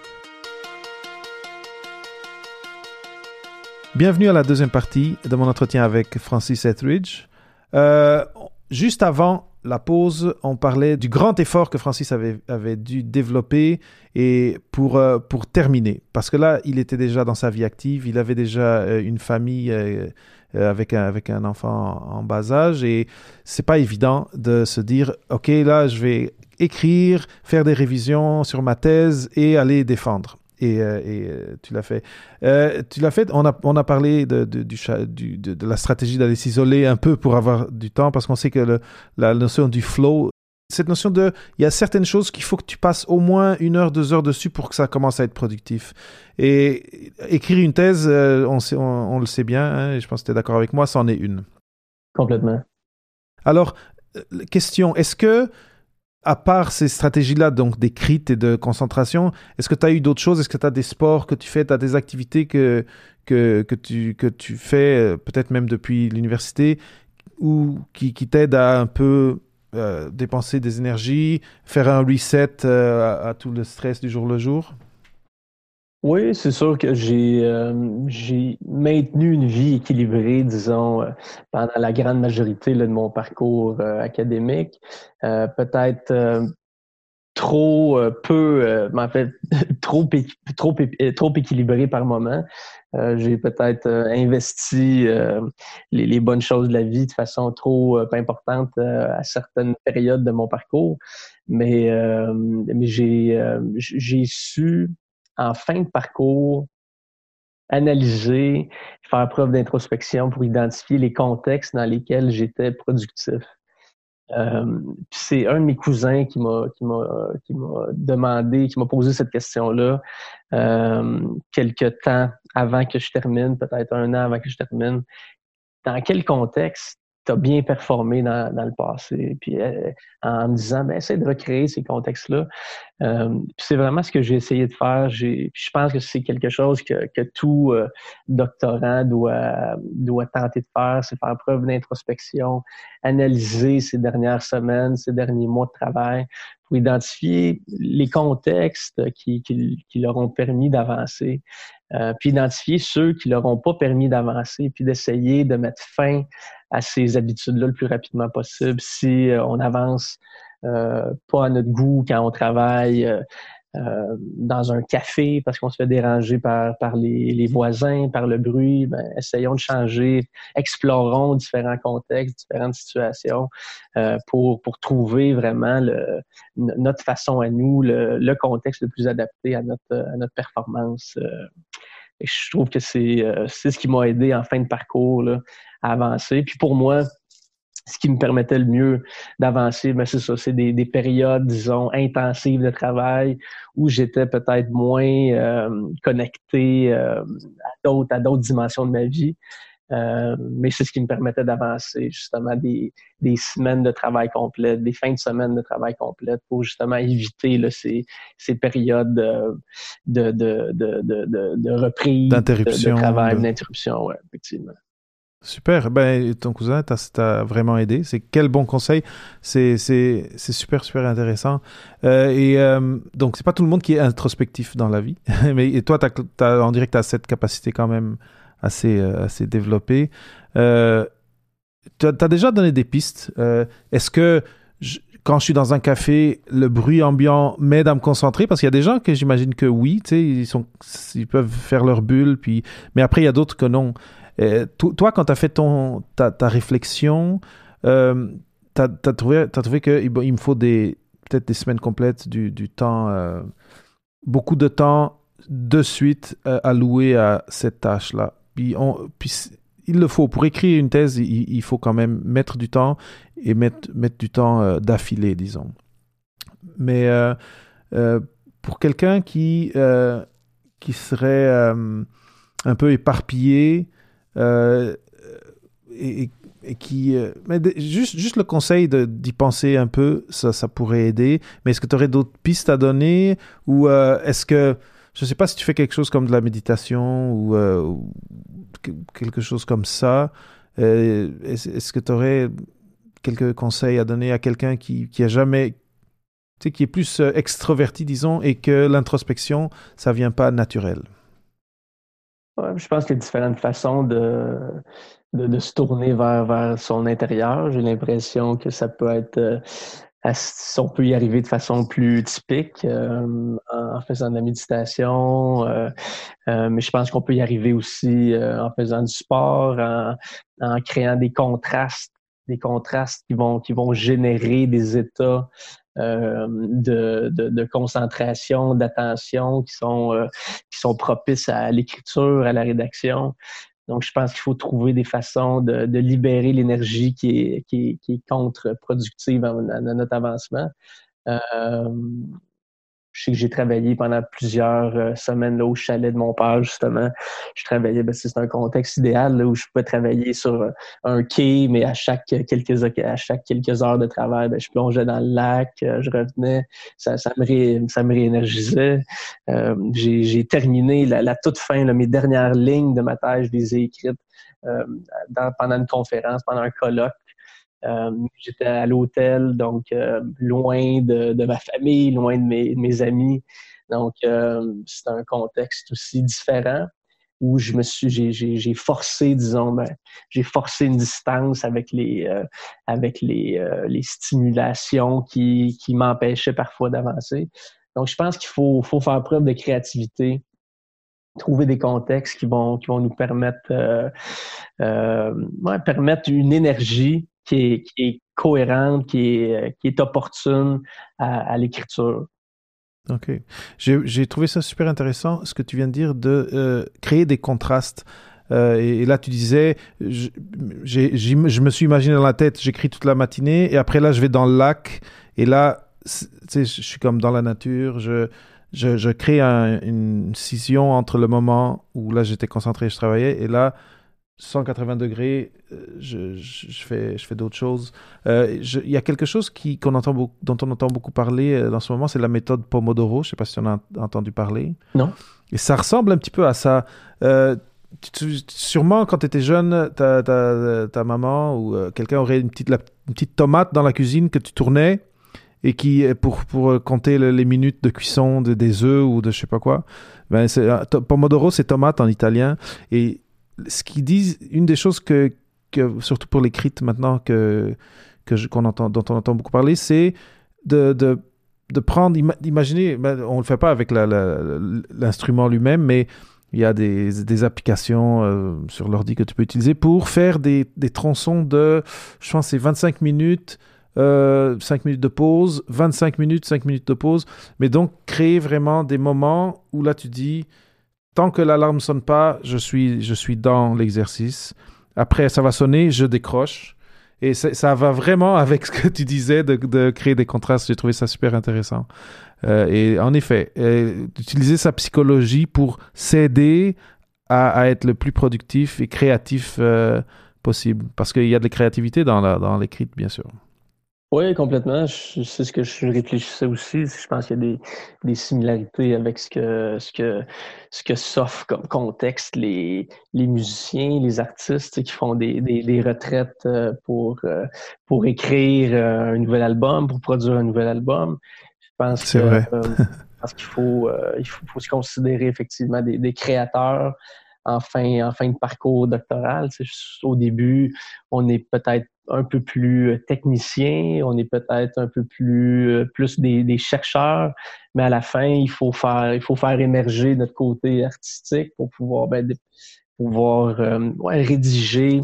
Bienvenue à la deuxième partie de mon entretien avec Francis Etheridge. Euh, juste avant la pause, on parlait du grand effort que Francis avait, dû développer et pour, euh, pour terminer. Parce que là, il était déjà dans sa vie active, il avait déjà euh, une famille avec, un, avec un enfant en, bas âge et c'est pas évident de se dire, OK, là, je vais écrire, faire des révisions sur ma thèse et aller défendre. et, tu l'as fait. tu l'as fait. On a, on a parlé de, du, de, la stratégie d'aller s'isoler un peu pour avoir du temps, parce qu'on sait que la notion du flow cette notion de, il y a certaines choses qu'il faut que tu passes au moins une heure, deux heures dessus pour que ça commence à être productif. Et écrire une thèse, euh, on, sait, on, le sait bien, hein, et je pense que tu es d'accord avec moi, c'en est une. Complètement. Alors, euh, question, est-ce que, à part ces stratégies-là, donc d'écrite et de concentration, est-ce que tu as eu d'autres choses? Est-ce que tu as des sports que tu fais, tu as des activités que, que, que, tu, que tu fais, euh, peut-être même depuis l'université, ou qui, qui t'aident à un peu euh, dépenser des énergies, faire un reset euh, à, tout le stress du jour le jour? Oui, c'est sûr que j'ai euh, maintenu une vie équilibrée, disons, pendant la grande majorité de mon parcours académique. Peut-être trop peu, en fait, (laughs) trop, trop, trop équilibré par moment. Euh, j'ai peut-être euh, investi euh, les, bonnes choses de la vie de façon trop importante à certaines périodes de mon parcours. Mais, mais j'ai, j'ai su, en fin de parcours, analyser, faire preuve d'introspection pour identifier les contextes dans lesquels j'étais productif. Euh, c'est un de mes cousins qui m'a qui m'a qui m'a demandé, qui m'a posé cette question-là euh, quelques temps avant que je termine, peut-être un an avant que je termine. Dans quel contexte tu bien performé dans, le passé. Puis euh, en me disant, ben, essaie de recréer ces contextes-là. Euh, c'est vraiment ce que j'ai essayé de faire. je pense que c'est quelque chose que, que tout euh, doctorant doit, doit tenter de faire, c'est faire preuve d'introspection, analyser ces dernières semaines, ces derniers mois de travail pour identifier les contextes qui, qui, qui leur ont permis d'avancer, euh, puis identifier ceux qui leur ont pas permis d'avancer, puis d'essayer de mettre fin à ces habitudes-là le plus rapidement possible. Si euh, on avance euh, pas à notre goût quand on travaille euh, euh, dans un café parce qu'on se fait déranger par, par les, les voisins, par le bruit, ben, essayons de changer, explorons différents contextes, différentes situations euh, pour, pour trouver vraiment le, notre façon à nous, le, le contexte le plus adapté à notre, à notre performance. Et je trouve que c'est c'est ce qui m'a aidé en fin de parcours là, à avancer. Puis pour moi, ce qui me permettait le mieux d'avancer, mais ben, c'est ça, c'est des, des, périodes, disons, intensives de travail où j'étais peut-être moins euh, connecté euh, à d'autres à d'autres dimensions de ma vie. Euh, mais c'est ce qui me permettait d'avancer, justement, des, des semaines de travail complètes, des fins de semaine de travail complètes pour justement éviter là, ces, ces périodes de, de, de, de, de, reprise, d'interruption, de, travail, d'interruption, ouais, effectivement. Super, ben, ton cousin t'a vraiment aidé. C'est quel bon conseil. C'est super, super intéressant. Euh, et euh, donc, c'est pas tout le monde qui est introspectif dans la vie. (laughs) Mais et toi, as, as, on dirait que tu as cette capacité quand même assez, euh, assez développée. Euh, tu as, déjà donné des pistes. Euh, est-ce que quand je suis dans un café, le bruit ambiant m'aide à me concentrer? Parce qu'il y a des gens que j'imagine que oui, ils sont, ils peuvent faire leur bulle, puis, mais après il y a d'autres que non. Euh, toi, quand tu as fait ton, ta, réflexion, euh, tu as, trouvé, as trouvé qu'il il me faut peut-être des semaines complètes, du, temps, beaucoup de temps de suite alloué à cette tâche-là? Puis, il le faut. Pour écrire une thèse, il, faut quand même mettre du temps et mettre, mettre du temps d'affilée, disons. Mais pour quelqu'un qui, qui serait un peu éparpillé, euh, et, qui. Euh, juste, juste le conseil d'y penser un peu, ça, ça pourrait aider. Mais est-ce que tu aurais d'autres pistes à donner Ou euh, est-ce que. Je ne sais pas si tu fais quelque chose comme de la méditation quelque chose comme ça. est-ce que tu aurais quelques conseils à donner à quelqu'un qui, qui a jamais. Tu sais, qui est plus extroverti, disons, et que l'introspection, ça vient pas naturel? Je pense qu'il y a différentes façons de, se tourner vers, vers son intérieur. J'ai l'impression que ça peut être euh, on peut y arriver de façon plus typique euh, en faisant de la méditation, euh, mais je pense qu'on peut y arriver aussi en faisant du sport, en, en, créant des contrastes, des contrastes qui vont qui vont générer des états de, de, concentration, d'attention qui sont qui sont propices à l'écriture, à la rédaction. Donc, je pense qu'il faut trouver des façons de, libérer l'énergie qui est contre-productive à, notre avancement. Euh, je sais que j'ai travaillé pendant plusieurs euh, semaines là, au chalet de mon père, justement. Je travaillais, ben, c'est un contexte idéal là, où je pouvais travailler sur euh, un quai, mais à chaque quelques à chaque quelques heures de travail, ben, je plongeais dans le lac, euh, je revenais, ça, me, réénergisait. Euh, j'ai terminé la, toute fin, là, mes dernières lignes de ma thèse, je les ai écrites pendant une conférence, pendant un colloque. Euh, j'étais à l'hôtel, donc euh, loin de, de, ma famille, loin de mes, mes amis. Donc, euh, c'est un contexte aussi différent où je me suis, j'ai forcé, disons, ben, j'ai forcé une distance avec les, avec les, les stimulations qui, qui m'empêchaient parfois d'avancer. Donc, je pense qu'il faut, faut faire preuve de créativité, trouver des contextes qui vont, qui vont nous permettre, ouais, permettre une énergie qui est, cohérente, qui est, est opportune à, l'écriture. Ok. J'ai trouvé ça super intéressant, ce que tu viens de dire, de euh, créer des contrastes. Euh, et, là, tu disais, je, me suis imaginé dans la tête, j'écris toute la matinée, et après là, je vais dans le lac, et là, je suis comme dans la nature, je crée une scission entre le moment où là, j'étais concentré, je travaillais, et là, 180 degrés, euh, je, je, fais, je fais d'autres choses. Euh, il y a quelque chose qui, qu'on entend beaucoup, dont on entend beaucoup parler euh, dans ce moment, c'est la méthode Pomodoro. Je ne sais pas si on a entendu parler. Non. Et ça ressemble un petit peu à ça. sûrement, quand tu étais jeune, ta, ta, ta, maman ou quelqu'un aurait une petite, une petite tomate dans la cuisine que tu tournais et qui, pour, pour compter les minutes de cuisson de, des œufs ou de je sais pas quoi. Ben, Pomodoro, c'est tomate en italien. Et ce qu'ils disent, une des choses que, surtout pour l'écrit maintenant que, que qu'on entend, dont on entend beaucoup parler, c'est de, de, de prendre, imaginez, ben, on ne le fait pas avec l'instrument lui-même, mais il y a des, des applications euh, sur l'ordi que tu peux utiliser pour faire des, des tronçons de, je pense, c'est 25 minutes, euh, 5 minutes de pause, 25 minutes, 5 minutes de pause, mais donc créer vraiment des moments où là tu dis, tant que l'alarme sonne pas, je suis, je suis dans l'exercice. Après, ça va sonner, je décroche. Et ça va vraiment avec ce que tu disais de, créer des contrastes. J'ai trouvé ça super intéressant. Euh, et en effet, euh, utiliser sa psychologie pour s'aider à, être le plus productif et créatif euh, possible. Parce qu'il y a de la créativité dans l'écrite, dans bien sûr. Oui, complètement. C'est ce que je réfléchissais aussi. Je pense qu'il y a des, des, similarités avec ce que ce que ce que s'offrent comme contexte les, les musiciens, les artistes qui font des, des, des retraites euh, pour euh, pour écrire euh, un nouvel album, pour produire un nouvel album. Je pense que vrai. parce qu'il faut, il faut, faut, se considérer effectivement des, des créateurs en fin, en fin de parcours doctoral. Au début, on est peut-être un peu plus euh, technicien, on est peut-être un peu plus euh, plus des, chercheurs, mais à la fin, il faut faire il faut faire émerger notre côté artistique pour pouvoir ben, pouvoir euh, rédiger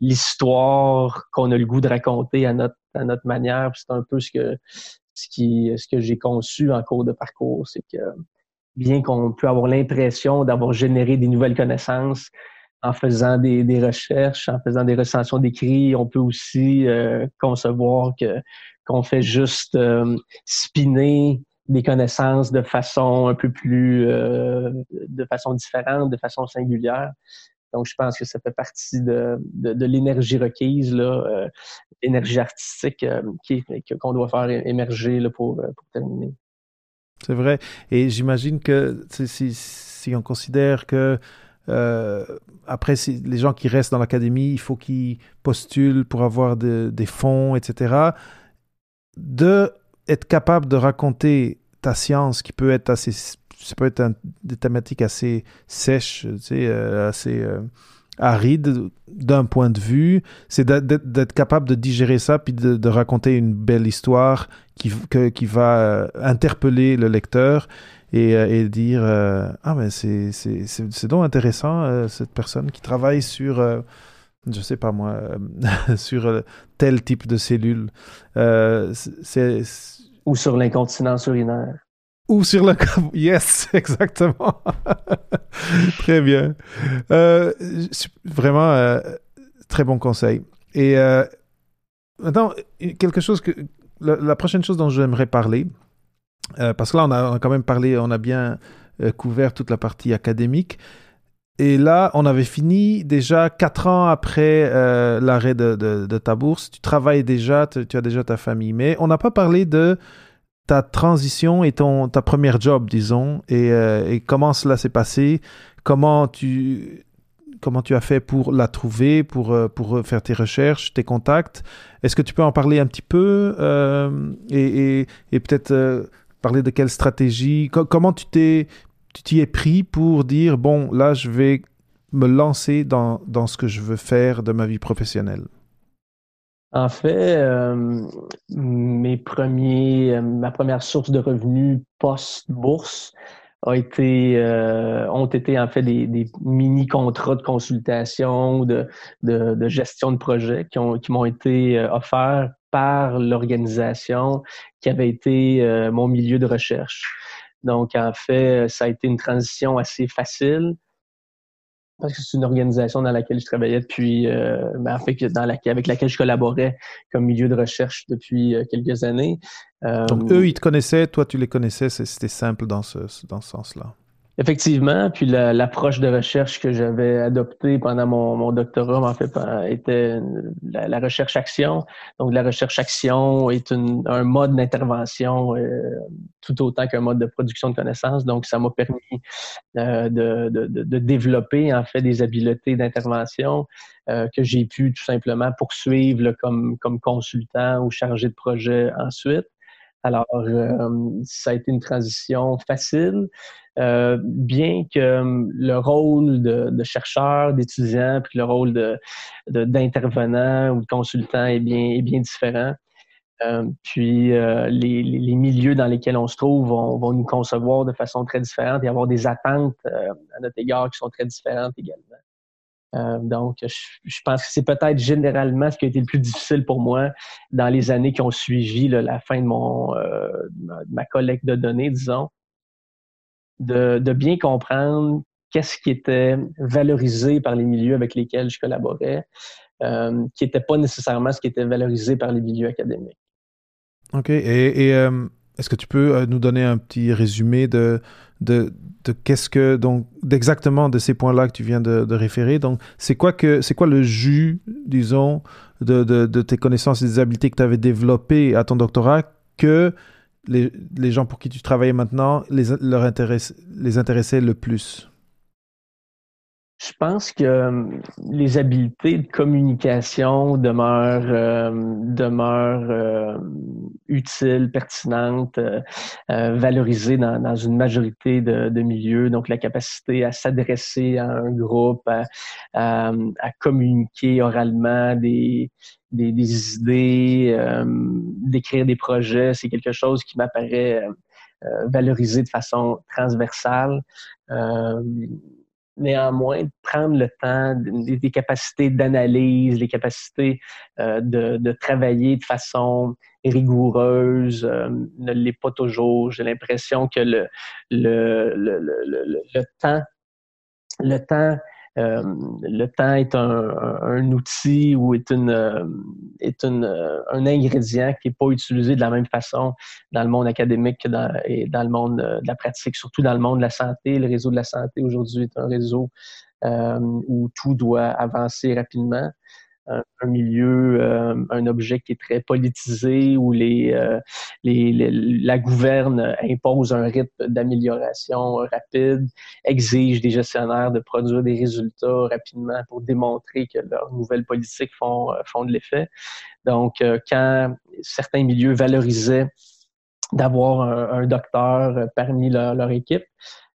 l'histoire qu'on a le goût de raconter à notre à notre manière. C'est un peu ce que ce qui ce que j'ai conçu en cours de parcours, c'est que bien qu'on peut avoir l'impression d'avoir généré des nouvelles connaissances, en faisant des, des, recherches, en faisant des recensions d'écrits, on peut aussi euh, concevoir que qu'on fait juste euh, spinner des connaissances de façon un peu plus, euh, de façon différente, de façon singulière. Donc, je pense que ça fait partie de, de, l'énergie requise, là, l'énergie artistique qu'on doit faire émerger là, pour, pour terminer. C'est vrai. Et j'imagine que si on considère que euh, après, les gens qui restent dans l'académie, il faut qu'ils postulent pour avoir des fonds, etc. De être capable de raconter ta science, qui peut être assez, ça peut être des thématiques assez sèches, euh, assez euh, arides d'un point de vue, c'est d'être capable de digérer ça puis de, raconter une belle histoire qui va interpeller le lecteur et, euh, et dire euh, ah mais c'est c'est donc intéressant euh, cette personne qui travaille sur je sais pas moi (laughs) sur tel type de cellule c'est Ou sur l'incontinence urinaire. Ou sur le... (laughs) Yes, (laughs) exactement. très bien. Euh, vraiment, euh, très bon conseil. Et euh, maintenant, quelque chose que... La, prochaine chose dont j'aimerais parler, parce que là, on a, quand même parlé, on a bien couvert toute la partie académique. Et là, on avait fini déjà quatre ans après l'arrêt de, ta bourse. Tu travailles déjà, tu as déjà ta famille. Mais on n'a pas parlé de ta transition et ton, ta première job, disons, euh, et, comment cela s'est passé, comment tu, comment tu as fait pour la trouver, pour, euh, pour faire tes recherches, tes contacts? Est-ce que tu peux en parler un petit peu euh, et, peut-être parler de quelle stratégie, comment tu t'es, tu t'y es pris pour dire, bon, là, je vais me lancer dans, dans ce que je veux faire de ma vie professionnelle? En fait, euh, mes premiers, euh, ma première source de revenus post-bourse a été, euh, ont été en fait des, des mini-contrats de consultation, de, de, de, gestion de projet qui, qui m'ont été offerts par l'organisation qui avait été mon milieu de recherche. Donc, en fait, ça a été une transition assez facile parce que c'est une organisation dans laquelle je travaillais depuis, euh, ben, en fait, dans laquelle, avec laquelle je collaborais comme milieu de recherche depuis euh, quelques années. Euh, Donc eux, ils te connaissaient, toi, tu les connaissais, c'était simple dans ce, dans ce sens-là. Effectivement, puis l'approche de recherche que j'avais adoptée pendant mon, doctorat, en fait, était la, recherche-action. Donc, la recherche-action est un mode d'intervention euh, tout autant qu'un mode de production de connaissances. Donc, ça m'a permis euh, de, de, de, développer, en fait, des habiletés d'intervention euh, que j'ai pu tout simplement poursuivre comme, comme consultant ou chargé de projet ensuite. Alors, euh, ça a été une transition facile, euh, bien que euh, le rôle de, chercheur, d'étudiant, puis le rôle de, d'intervenant ou de consultant est bien, est bien différent. puis les, les, milieux dans lesquels on se trouve vont, vont, nous concevoir de façon très différente et avoir des attentes à notre égard qui sont très différentes également. Euh, donc, je, pense que c'est peut-être généralement ce qui a été le plus difficile pour moi dans les années qui ont suivi la fin de mon euh, ma collecte de données, disons, de, bien comprendre qu'est-ce qui était valorisé par les milieux avec lesquels je collaborais, euh, qui n'était pas nécessairement ce qui était valorisé par les milieux académiques. OK. Et, est-ce que tu peux nous donner un petit résumé de, de, qu'est-ce que donc d'exactement de ces points-là que tu viens de, référer. Donc, c'est quoi que c'est quoi le jus, disons, de, de, tes connaissances et des habiletés que tu avais développées à ton doctorat que les, les, gens pour qui tu travaillais maintenant les, leur les intéressaient le plus? Je pense que euh, les habiletés de communication demeurent, euh, demeurent euh, utiles, pertinentes, valorisées dans, dans, une majorité de, de, milieux. Donc, la capacité à s'adresser à un groupe, à, à, communiquer oralement des, des, des idées, d'écrire des projets, c'est quelque chose qui m'apparaît valorisé de façon transversale néanmoins prendre le temps, des, capacités d'analyse, les capacités euh, de, de, travailler de façon rigoureuse euh, ne l'est pas toujours. J'ai l'impression que le, le, le, le temps, le temps euh, le temps est un, outil ou est, une, euh, est une, euh, un ingrédient qui n'est pas utilisé de la même façon dans le monde académique que dans, et dans le monde de la pratique, surtout dans le monde de la santé. Le réseau de la santé aujourd'hui est un réseau où tout doit avancer rapidement un, milieu, euh, un objet qui est très politisé où euh, les, la gouverne impose un rythme d'amélioration rapide, exige des gestionnaires de produire des résultats rapidement pour démontrer que leurs nouvelles politiques font, euh, font de l'effet. Donc, quand certains milieux valorisaient d'avoir un, docteur parmi leur, équipe,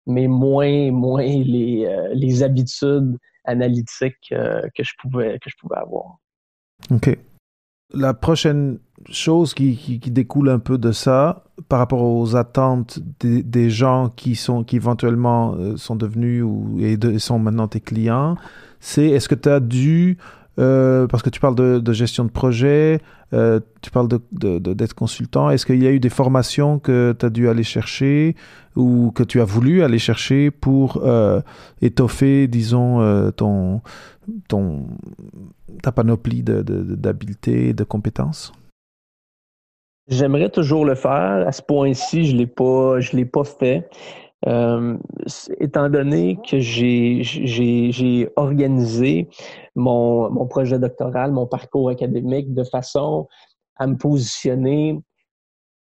mais moins, moins les, les habitudes analytique euh, que, je pouvais, que je pouvais avoir. OK. La prochaine chose qui, qui, découle un peu de ça, par rapport aux attentes des, gens qui, sont, qui éventuellement euh, sont devenus ou et sont maintenant tes clients, c'est est-ce que tu as dû euh, parce que tu parles de, gestion de projet, euh, tu parles d'être de, de, consultant. Est-ce qu'il y a eu des formations que tu as dû aller chercher ou que tu as voulu aller chercher pour euh, étoffer, disons, ton, ton, ta panoplie d'habiletés, de, compétences? J'aimerais toujours le faire. À ce point-ci, je ne l'ai pas fait. Euh, étant donné que j'ai organisé mon, mon, projet doctoral, mon parcours académique de façon à me positionner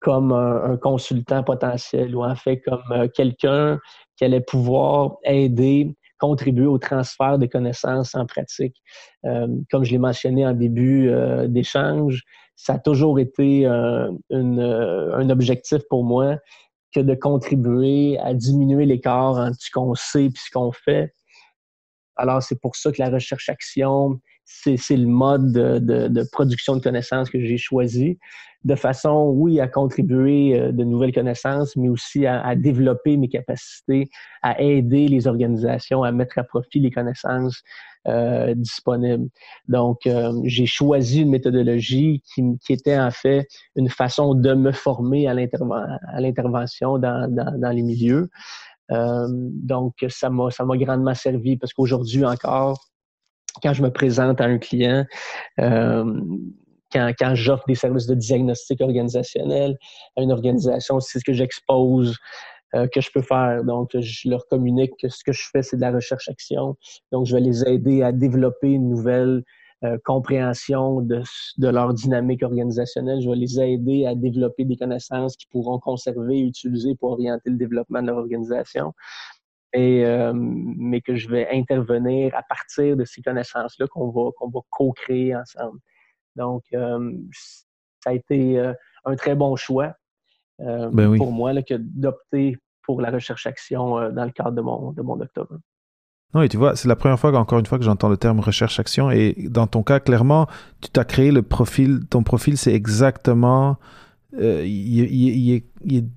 comme un, consultant potentiel ou en fait comme euh, quelqu'un qui allait pouvoir aider, contribuer au transfert de connaissances en pratique. Euh, comme je l'ai mentionné en début d'échange, ça a toujours été une, un objectif pour moi que de contribuer à diminuer l'écart entre ce qu'on sait et ce qu'on fait. Alors, c'est pour ça que la recherche-action, c'est le mode de, production de connaissances que j'ai choisi, de façon, oui, à contribuer euh, de nouvelles connaissances, mais aussi à, développer mes capacités, à aider les organisations à mettre à profit les connaissances euh, disponibles. Donc, euh, j'ai choisi une méthodologie qui, qui, était en fait une façon de me former à l'intervention dans, dans, dans, les milieux. donc, ça m'a ça m'a grandement servi parce qu'aujourd'hui encore, quand je me présente à un client, euh, quand, quand j'offre des services de diagnostic organisationnel à une organisation, c'est ce que j'expose euh, que je peux faire. Donc, je leur communique que ce que je fais, c'est de la recherche-action. Donc, je vais les aider à développer une nouvelle euh, compréhension de, de, leur dynamique organisationnelle. Je vais les aider à développer des connaissances qu'ils pourront conserver et utiliser pour orienter le développement de leur organisation et, euh, mais que je vais intervenir à partir de ces connaissances-là qu'on va, qu'on va co-créer ensemble. Donc, euh, ça a été euh, un très bon choix ben pour moi là, que d'opter pour la recherche-action dans le cadre de mon, de mon doctorat. Non, et tu vois, c'est la première fois, encore une fois, que j'entends le terme recherche-action. Et dans ton cas, clairement, tu t'as créé le profil, ton profil, c'est exactement euh, il, est,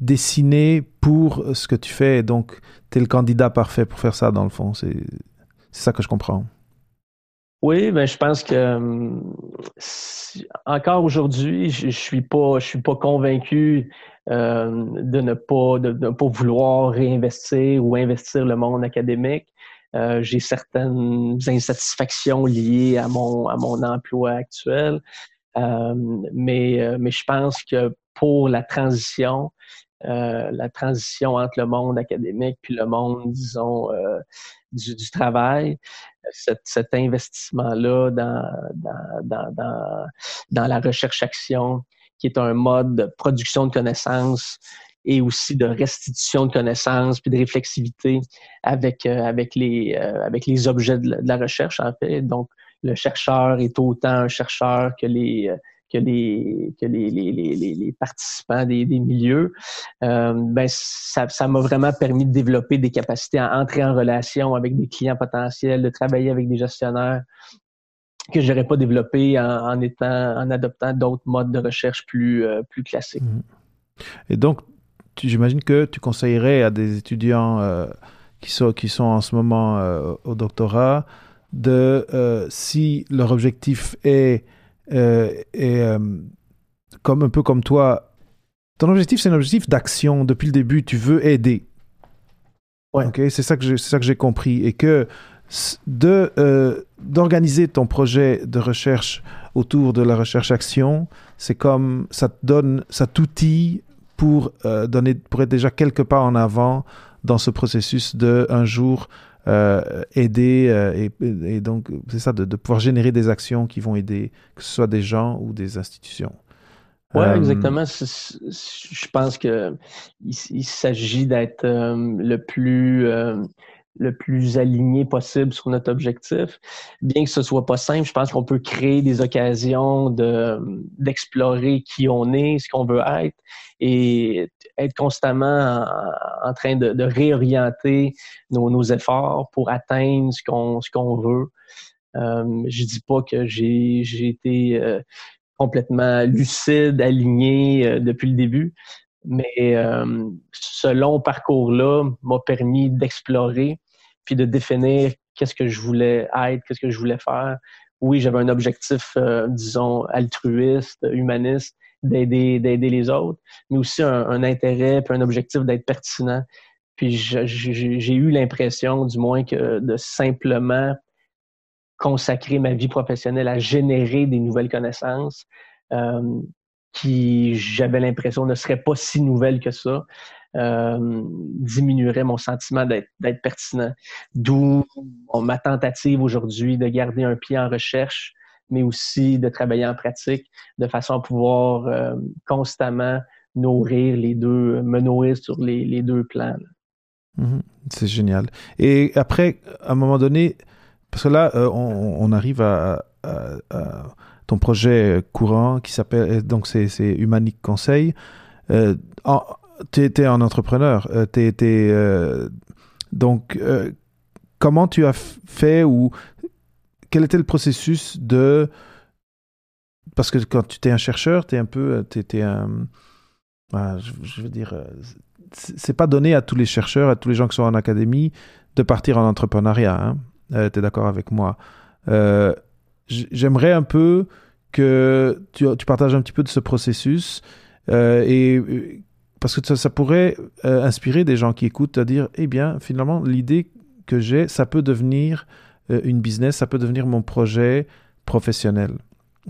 dessiné pour ce que tu fais. Donc, tu es le candidat parfait pour faire ça, dans le fond. C'est ça que je comprends. Oui, ben, je pense que euh, encore aujourd'hui, je, ne suis pas, je suis pas convaincu euh, de ne pas de, ne pas vouloir réinvestir ou investir le monde académique. J'ai certaines insatisfactions liées à mon à mon emploi actuel. mais, mais je pense que pour la transition, euh, la transition entre le monde académique puis le monde, disons, euh, du, travail, cet, investissement-là dans, dans, dans, dans, la recherche-action, qui est un mode de production de connaissances et aussi de restitution de connaissances puis de réflexivité avec, euh, avec, les, avec les objets de la, recherche, en fait. Donc, le chercheur est autant un chercheur que les que les, que les, les, les, les participants des, des milieux, euh, ben ça, ça m'a vraiment permis de développer des capacités à entrer en relation avec des clients potentiels, de travailler avec des gestionnaires que j'aurais pas développé en, étant en adoptant d'autres modes de recherche plus euh, plus classiques. Mmh. Et donc, j'imagine que tu conseillerais à des étudiants euh, qui sont qui sont en ce moment au doctorat de si leur objectif est euh, et euh, comme un peu comme toi, ton objectif, c'est un objectif d'action. Depuis le début, tu veux aider. Ouais. Ok, c'est ça que j'ai compris. Et que de euh, d'organiser ton projet de recherche autour de la recherche-action, c'est comme ça te donne, ça t'outille pour donner, pour être déjà quelque part en avant dans ce processus de un jour aider euh, et, donc c'est ça de, pouvoir générer des actions qui vont aider que ce soit des gens ou des institutions. Oui, euh, exactement. Je pense que il, s'agit d'être le plus le plus aligné possible sur notre objectif. Bien que ce soit pas simple, je pense qu'on peut créer des occasions de d'explorer qui on est, ce qu'on veut être, et être constamment en, train de, réorienter nos, efforts pour atteindre ce qu'on ce qu'on veut. Euh, je dis pas que j'ai j'ai été euh, complètement lucide, aligné euh, depuis le début, mais euh, ce long parcours-là m'a permis d'explorer puis de définir qu'est-ce que je voulais être, qu'est-ce que je voulais faire, oui, j'avais un objectif, disons, altruiste, humaniste, d'aider d'aider les autres, mais aussi un, intérêt puis un objectif d'être pertinent. Puis j'ai eu l'impression, du moins, que de simplement consacrer ma vie professionnelle à générer des nouvelles connaissances euh, qui, j'avais l'impression, ne seraient pas si nouvelles que ça, euh, diminuerait mon sentiment d'être pertinent. D'où ma tentative aujourd'hui de garder un pied en recherche, mais aussi de travailler en pratique de façon à pouvoir euh, constamment nourrir les deux, me nourrir sur les, deux plans. Mhm. c'est génial. Et après, à un moment donné, parce que là, euh, on, arrive à, ton projet courant qui s'appelle, donc c'est Humanic Conseil. Euh, tu étais un entrepreneur. Euh, donc, comment tu as fait ou quel était le processus de... Parce que quand tu es un chercheur, tu es un peu... Tu un... Bah, je, veux dire, c'est pas donné à tous les chercheurs, à tous les gens qui sont en académie, de partir en entrepreneuriat. Hein. Euh, tu es d'accord avec moi. Euh, j'aimerais un peu que tu, partages un petit peu de ce processus euh, et parce que ça, ça pourrait inspirer des gens qui écoutent à dire, eh bien, finalement, l'idée que j'ai, ça peut devenir euh, une business, ça peut devenir mon projet professionnel.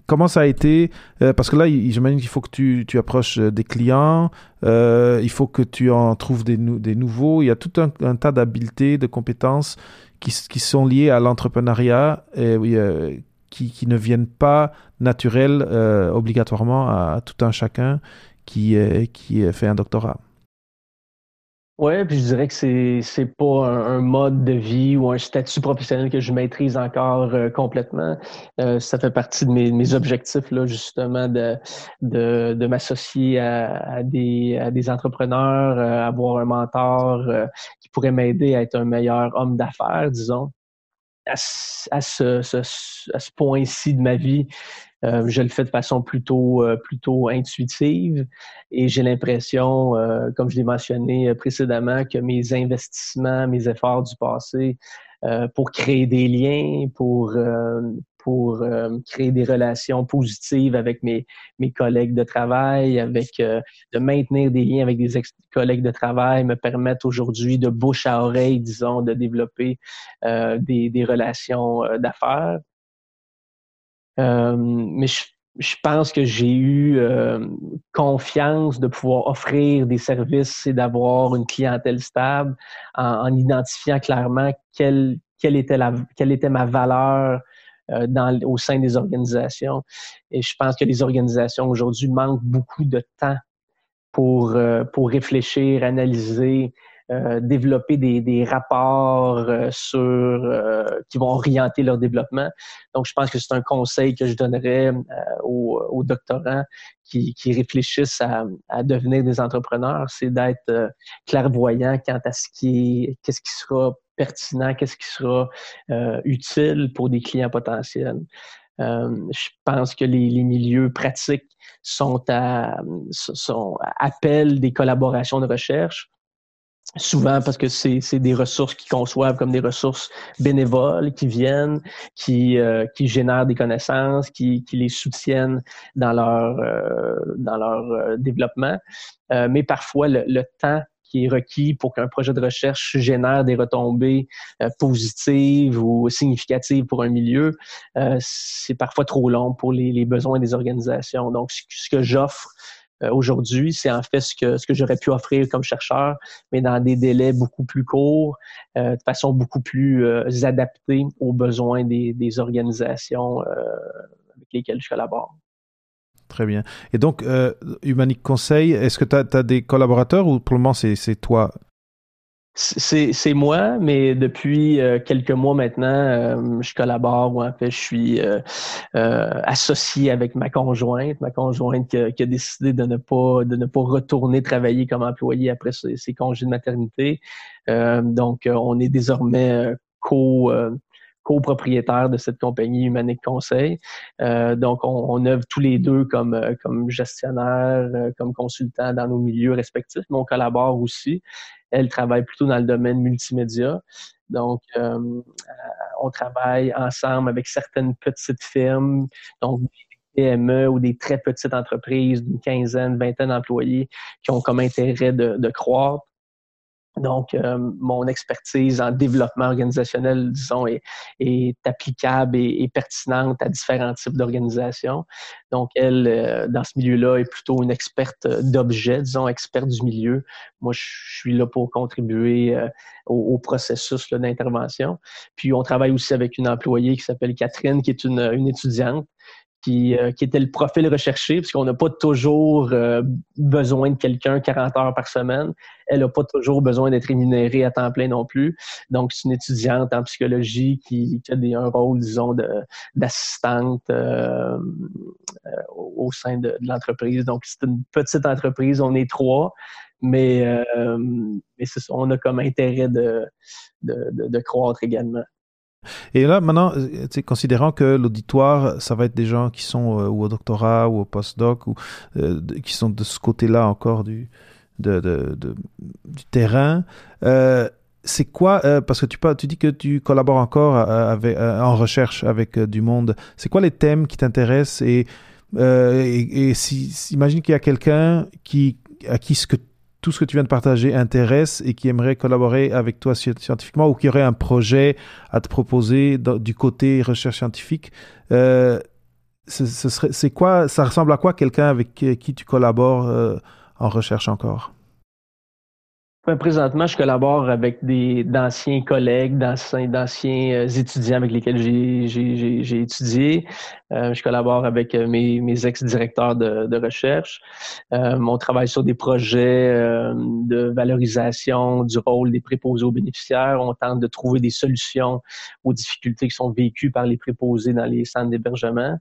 Comment ça a été euh, Parce que là, j'imagine qu'il faut que tu, tu, approches euh, des clients, il faut que tu en trouves des, nouveaux. Il y a tout un, tas d'habiletés, de compétences qui, qui, sont liées à l'entrepreneuriat et qui, qui, ne viennent pas naturelles obligatoirement à, tout un chacun qui, qui fait un doctorat. Oui, puis je dirais que c'est c'est pas un, mode de vie ou un statut professionnel que je maîtrise encore euh, complètement. Euh, ça fait partie de mes, mes objectifs là justement de de, de m'associer à, à, des à des entrepreneurs, euh, avoir un mentor qui pourrait m'aider à être un meilleur homme d'affaires, disons. À, à ce, à ce point-ci de ma vie, euh, je le fais de façon plutôt, euh, plutôt intuitive et j'ai l'impression, euh, comme je l'ai mentionné précédemment, que mes investissements, mes efforts du passé pour créer des liens, pour, pour créer des relations positives avec mes, mes collègues de travail, avec de maintenir des liens avec des collègues de travail, me permettent aujourd'hui de bouche à oreille, disons, de développer des, des relations d'affaires. Euh, mais je, je, pense que j'ai eu euh, confiance de pouvoir offrir des services et d'avoir une clientèle stable en, en identifiant clairement quelle, quelle, était la, quelle était ma valeur euh, dans, au sein des organisations. Et je pense que les organisations aujourd'hui manquent beaucoup de temps pour, pour réfléchir, analyser, euh, développer des, des rapports euh, sur euh, qui vont orienter leur développement. Donc, je pense que c'est un conseil que je donnerais aux, aux, doctorants qui, qui réfléchissent à, à, devenir des entrepreneurs, c'est d'être clairvoyant quant à ce qui est, qu'est-ce qui sera pertinent, qu'est-ce qui sera utile pour des clients potentiels. Euh, je pense que les, les, milieux pratiques sont à, sont, appellent des collaborations de recherche souvent parce que c'est des ressources qui conçoivent comme des ressources bénévoles qui viennent, qui, euh, qui génèrent des connaissances, qui, qui les soutiennent dans leur, euh, dans leur euh, développement. mais parfois, le, le, temps qui est requis pour qu'un projet de recherche génère des retombées positives ou significatives pour un milieu, c'est parfois trop long pour les, les besoins des organisations. Donc, ce que j'offre euh, aujourd'hui, c'est en fait ce que, ce que j'aurais pu offrir comme chercheur, mais dans des délais beaucoup plus courts, euh, de façon beaucoup plus euh, adaptée aux besoins des, des organisations avec lesquelles je collabore. Très bien. Et donc, Humanic Conseil, est-ce que tu as, as, des collaborateurs ou pour le moment c'est toi c'est moi, mais depuis euh, quelques mois maintenant, euh, je collabore ou en fait je suis euh, associé avec ma conjointe, ma conjointe qui a, décidé de ne pas de ne pas retourner travailler comme employé après ses, congés de maternité. donc on est désormais co copropriétaire de cette compagnie Humanic Conseil. donc, on, on, œuvre tous les deux comme, comme gestionnaire, comme consultant dans nos milieux respectifs, mais on collabore aussi. Elle travaille plutôt dans le domaine multimédia. Donc, euh, on travaille ensemble avec certaines petites firmes, donc des PME ou des très petites entreprises d'une quinzaine, vingtaine d'employés qui ont comme intérêt de, de croître. Donc, euh, mon expertise en développement organisationnel, disons, est, est applicable et, pertinente à différents types d'organisations. Donc, elle, euh, dans ce milieu-là, est plutôt une experte d'objets, disons, experte du milieu. Moi, je suis là pour contribuer euh, au, processus d'intervention. Puis, on travaille aussi avec une employée qui s'appelle Catherine, qui est une, une étudiante euh, qui, était le profil recherché, puisqu'on n'a pas toujours euh, besoin de quelqu'un 40 heures par semaine. Elle n'a pas toujours besoin d'être rémunérée à temps plein non plus. Donc, c'est une étudiante en psychologie qui, a des, un rôle, disons, d'assistante euh, au sein de, l'entreprise. Donc, c'est une petite entreprise, on est trois, mais, mais on a comme intérêt de, de, de croître également. Et là, maintenant, euh, considérant que l'auditoire, ça va être des gens qui sont euh, ou au doctorat ou au postdoc ou euh, qui sont de ce côté-là encore du, terrain, c'est quoi, parce que tu, tu dis que tu collabores encore en recherche avec du monde, c'est quoi les thèmes qui t'intéressent et, et, imagine qu'il y a quelqu'un qui, à qui ce que tout ce que tu viens de partager intéresse et qui aimerait collaborer avec toi scientifiquement ou qui aurait un projet à te proposer du côté recherche scientifique, euh, c'est quoi, ça ressemble à quoi quelqu'un avec qui tu collabores euh, en recherche encore? Présentement, je collabore avec des d'anciens collègues, d'anciens, euh, étudiants avec lesquels j'ai, étudié. Euh, je collabore avec euh, mes, mes ex-directeurs de, de recherche. on travaille sur des projets de valorisation du rôle des préposés aux bénéficiaires. On tente de trouver des solutions aux difficultés qui sont vécues par les préposés dans les centres d'hébergement.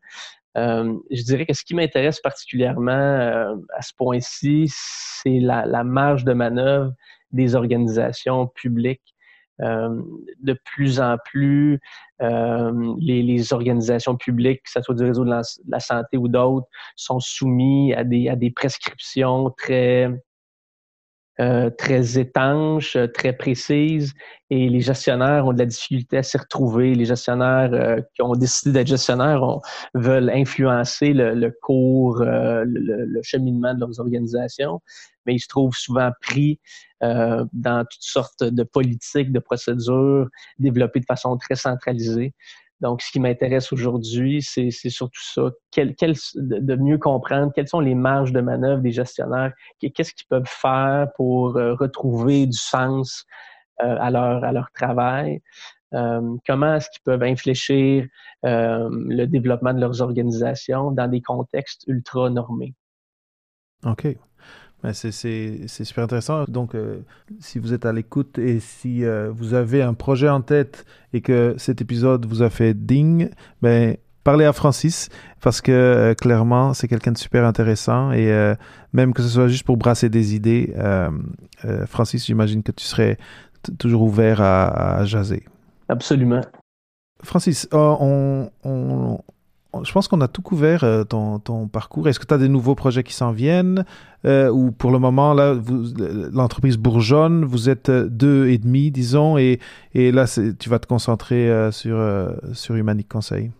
Je dirais que ce qui m'intéresse particulièrement à ce point-ci, c'est la, la, marge de manœuvre des organisations publiques. Euh, de plus en plus, euh, les, les, organisations publiques, que ce soit du réseau de la, santé ou d'autres, sont soumis à des, à des prescriptions très euh, très étanches, très précises, et les gestionnaires ont de la difficulté à s'y retrouver. Les gestionnaires euh, qui ont décidé d'être gestionnaires veulent influencer le, le cours, le, le, cheminement de leurs organisations, mais ils se trouvent souvent pris euh, dans toutes sortes de politiques, de procédures développées de façon très centralisée. Donc, ce qui m'intéresse aujourd'hui, c'est surtout ça, de mieux comprendre quelles sont les marges de manœuvre des gestionnaires, qu'est-ce qu'ils peuvent faire pour euh, retrouver du sens euh, à, leur, travail, euh, comment est-ce qu'ils peuvent infléchir le développement de leurs organisations dans des contextes ultra normés. OK. Ben, c'est super intéressant. Donc, euh, si vous êtes à l'écoute et si euh, vous avez un projet en tête et que cet épisode vous a fait ding, ben, parlez à Francis parce que euh, clairement, c'est quelqu'un de super intéressant et même que ce soit juste pour brasser des idées, Francis, j'imagine que tu serais toujours ouvert à, à, jaser. Absolument. Francis, on, on je pense qu'on a tout couvert euh, ton, parcours. Est-ce que tu as des nouveaux projets qui s'en viennent? Euh, ou pour le moment là, l'entreprise bourgeonne, vous êtes euh, deux et demi, disons, et, là tu vas te concentrer sur sur Conseil.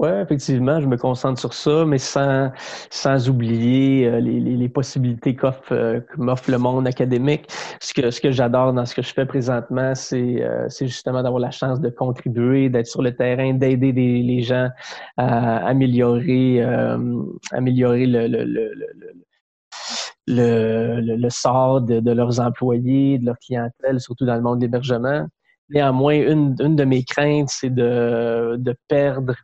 Oui, effectivement, je me concentre sur ça, mais sans, sans oublier euh, les, les, possibilités qu'offre euh, le monde académique. Ce que, ce que j'adore dans ce que je fais présentement, c'est euh, justement d'avoir la chance de contribuer, d'être sur le terrain, d'aider les gens à améliorer, améliorer le, le, le, le le, sort de, de, leurs employés, de leur clientèle, surtout dans le monde de l'hébergement. Néanmoins, une, une de mes craintes, c'est de, de perdre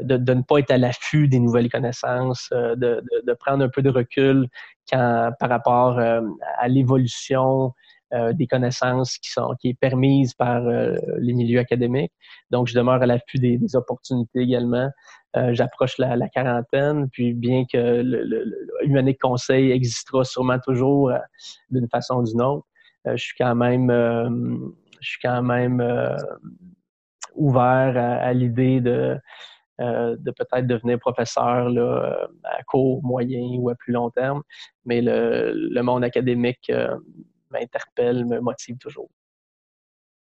de, de, ne pas être à l'affût des nouvelles connaissances, euh, de, de, de, prendre un peu de recul quand, par rapport euh, à l'évolution euh, des connaissances qui sont qui est permise par les milieux académiques. Donc, je demeure à l'affût des, des, opportunités également. J'approche la, la, quarantaine, puis bien que le, le, Conseil existera sûrement toujours d'une façon ou d'une autre, je suis quand même je suis quand même ouvert à l'idée de euh, de peut-être devenir professeur là, à court, moyen ou à plus long terme. Mais le, le monde académique euh, m'interpelle, me motive toujours.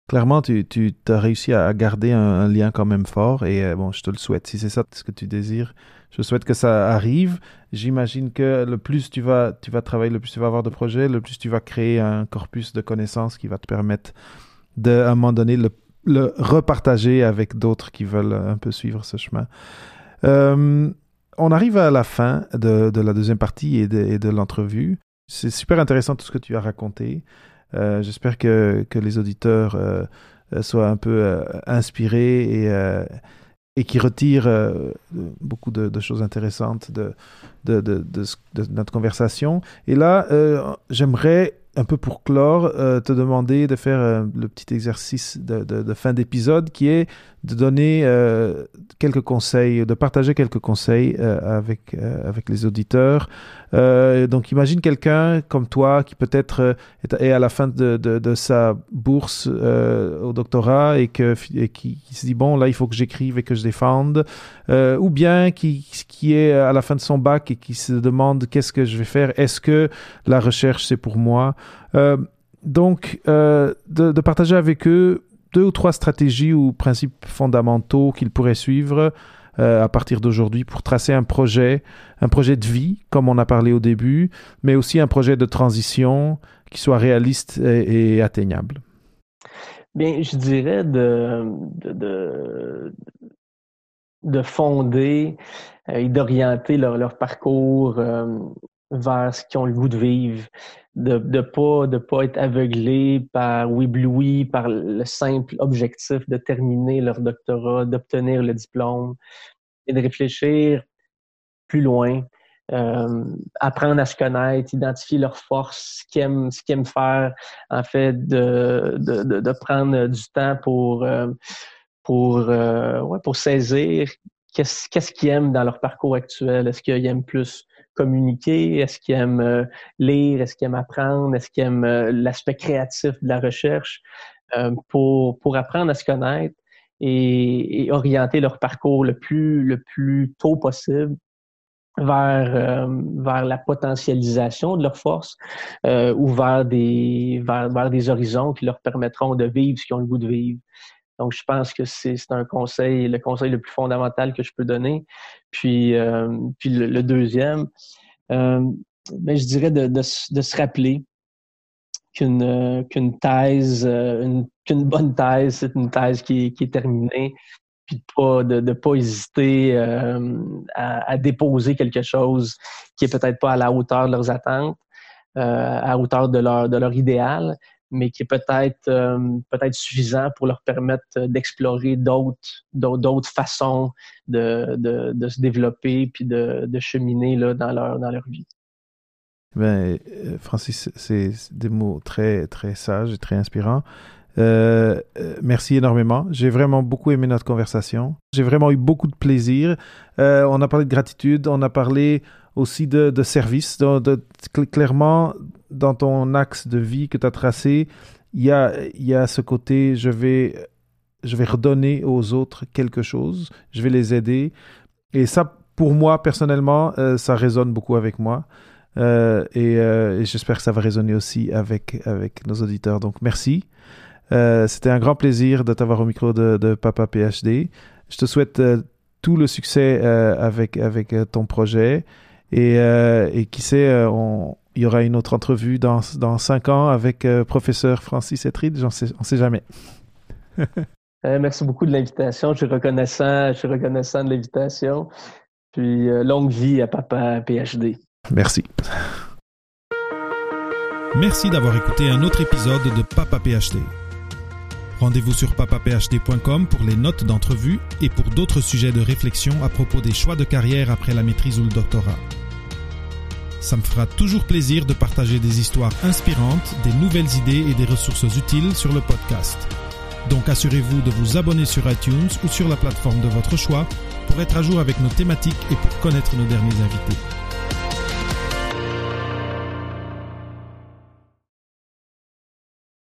clairement, tu, tu as réussi à garder un, lien quand même fort et euh, bon, je te le souhaite. Si c'est ça ce que tu désires, je souhaite que ça arrive. J'imagine que le plus tu vas, tu vas travailler, le plus tu vas avoir de projets, le plus tu vas créer un corpus de connaissances qui va te permettre de, un moment donné, le, le repartager avec d'autres qui veulent un peu suivre ce chemin. Euh, on arrive à la fin de, de la deuxième partie et de, de l'entrevue. C'est super intéressant tout ce que tu as raconté. Euh, J'espère que, que, les auditeurs euh, soient un peu euh, inspirés et, euh, et qui retirent euh, beaucoup de, choses intéressantes de, de, notre conversation. Et là, j'aimerais un peu pour clore, euh, te demander de faire euh, le petit exercice de, de, de fin d'épisode qui est de donner euh, quelques conseils, de partager quelques conseils euh, avec, euh, avec les auditeurs. donc imagine quelqu'un comme toi qui peut-être est, à la fin de, de, sa bourse au doctorat et, que, et qui, qui, se dit, bon, là, il faut que j'écrive et que je défende. ou bien qui, qui est à la fin de son bac et qui se demande qu'est-ce que je vais faire? Est-ce que la recherche, c'est pour moi? Donc, de, de partager avec eux deux ou trois stratégies ou principes fondamentaux qu'ils pourraient suivre euh, à partir d'aujourd'hui pour tracer un projet, un projet de vie, comme on a parlé au début, mais aussi un projet de transition qui soit réaliste et, atteignable? Bien, je dirais de, de, de, de fonder euh, et d'orienter leur, leur, parcours euh, vers ce qu'ils ont le goût de vivre, de ne pas, de pas être aveuglé par ou ébloui par le simple objectif de terminer leur doctorat, d'obtenir le diplôme et de réfléchir plus loin, euh, apprendre à se connaître, identifier leurs forces, ce qu'ils aiment, ce qu'ils aiment faire, en fait, de, de, de, de prendre du temps pour, euh, pour, euh, ouais, pour saisir qu'est-ce qu'est-ce qu'ils aiment dans leur parcours actuel. Est-ce qu'ils aiment plus communiquer? Est-ce qu'ils aiment euh, lire? Est-ce qu'ils aiment apprendre? Est-ce qu'ils aiment euh, l'aspect créatif de la recherche euh, pour, pour apprendre à se connaître et, orienter leur parcours le plus, le plus tôt possible vers, vers la potentialisation de leurs forces ou vers des, vers, vers, des horizons qui leur permettront de vivre ce qu'ils ont le goût de vivre. Donc, je pense que c'est un conseil, le conseil le plus fondamental que je peux donner. Puis, euh, puis le, deuxième, euh, ben, je dirais de, de, se rappeler qu'une qu'une thèse, euh, qu'une bonne thèse, c'est une thèse qui, qui est terminée, puis de pas de, pas hésiter euh, à, déposer quelque chose qui est peut-être pas à la hauteur de leurs attentes, euh, à la hauteur de leur de leur idéal, mais qui est peut-être euh, peut-être suffisant pour leur permettre d'explorer d'autres d'autres façons de, de, se développer puis de, de cheminer là, dans leur dans leur vie. Ben, Francis, c'est des mots très très sages et très inspirants. Euh, merci énormément. J'ai vraiment beaucoup aimé notre conversation. J'ai vraiment eu beaucoup de plaisir. Euh, on a parlé de gratitude, on a parlé aussi de, de service. Clairement, dans ton axe de vie que tu as tracé, il y a, ce côté, je vais, je vais redonner aux autres quelque chose, je vais les aider. Et ça, pour moi, personnellement, euh, ça résonne beaucoup avec moi. Euh, et, euh, et j'espère que ça va résonner aussi avec, avec nos auditeurs. Donc, merci. C'était un grand plaisir de t'avoir au micro de, de, Papa PhD. Je te souhaite tout le succès avec, avec ton projet. Et, et qui sait, on, il y aura une autre entrevue dans, dans cinq ans avec professeur Francis Etrid. J'en sais, on sait jamais. (laughs) merci beaucoup de l'invitation. Je suis reconnaissant, je suis reconnaissant de l'invitation. Puis longue vie à Papa PhD. Merci. Merci d'avoir écouté un autre épisode de Papa PhD. Rendez-vous sur papaphd.com pour les notes d'entrevue et pour d'autres sujets de réflexion à propos des choix de carrière après la maîtrise ou le doctorat. Ça me fera toujours plaisir de partager des histoires inspirantes, des nouvelles idées et des ressources utiles sur le podcast. Donc assurez-vous de vous abonner sur iTunes ou sur la plateforme de votre choix pour être à jour avec nos thématiques et pour connaître nos derniers invités.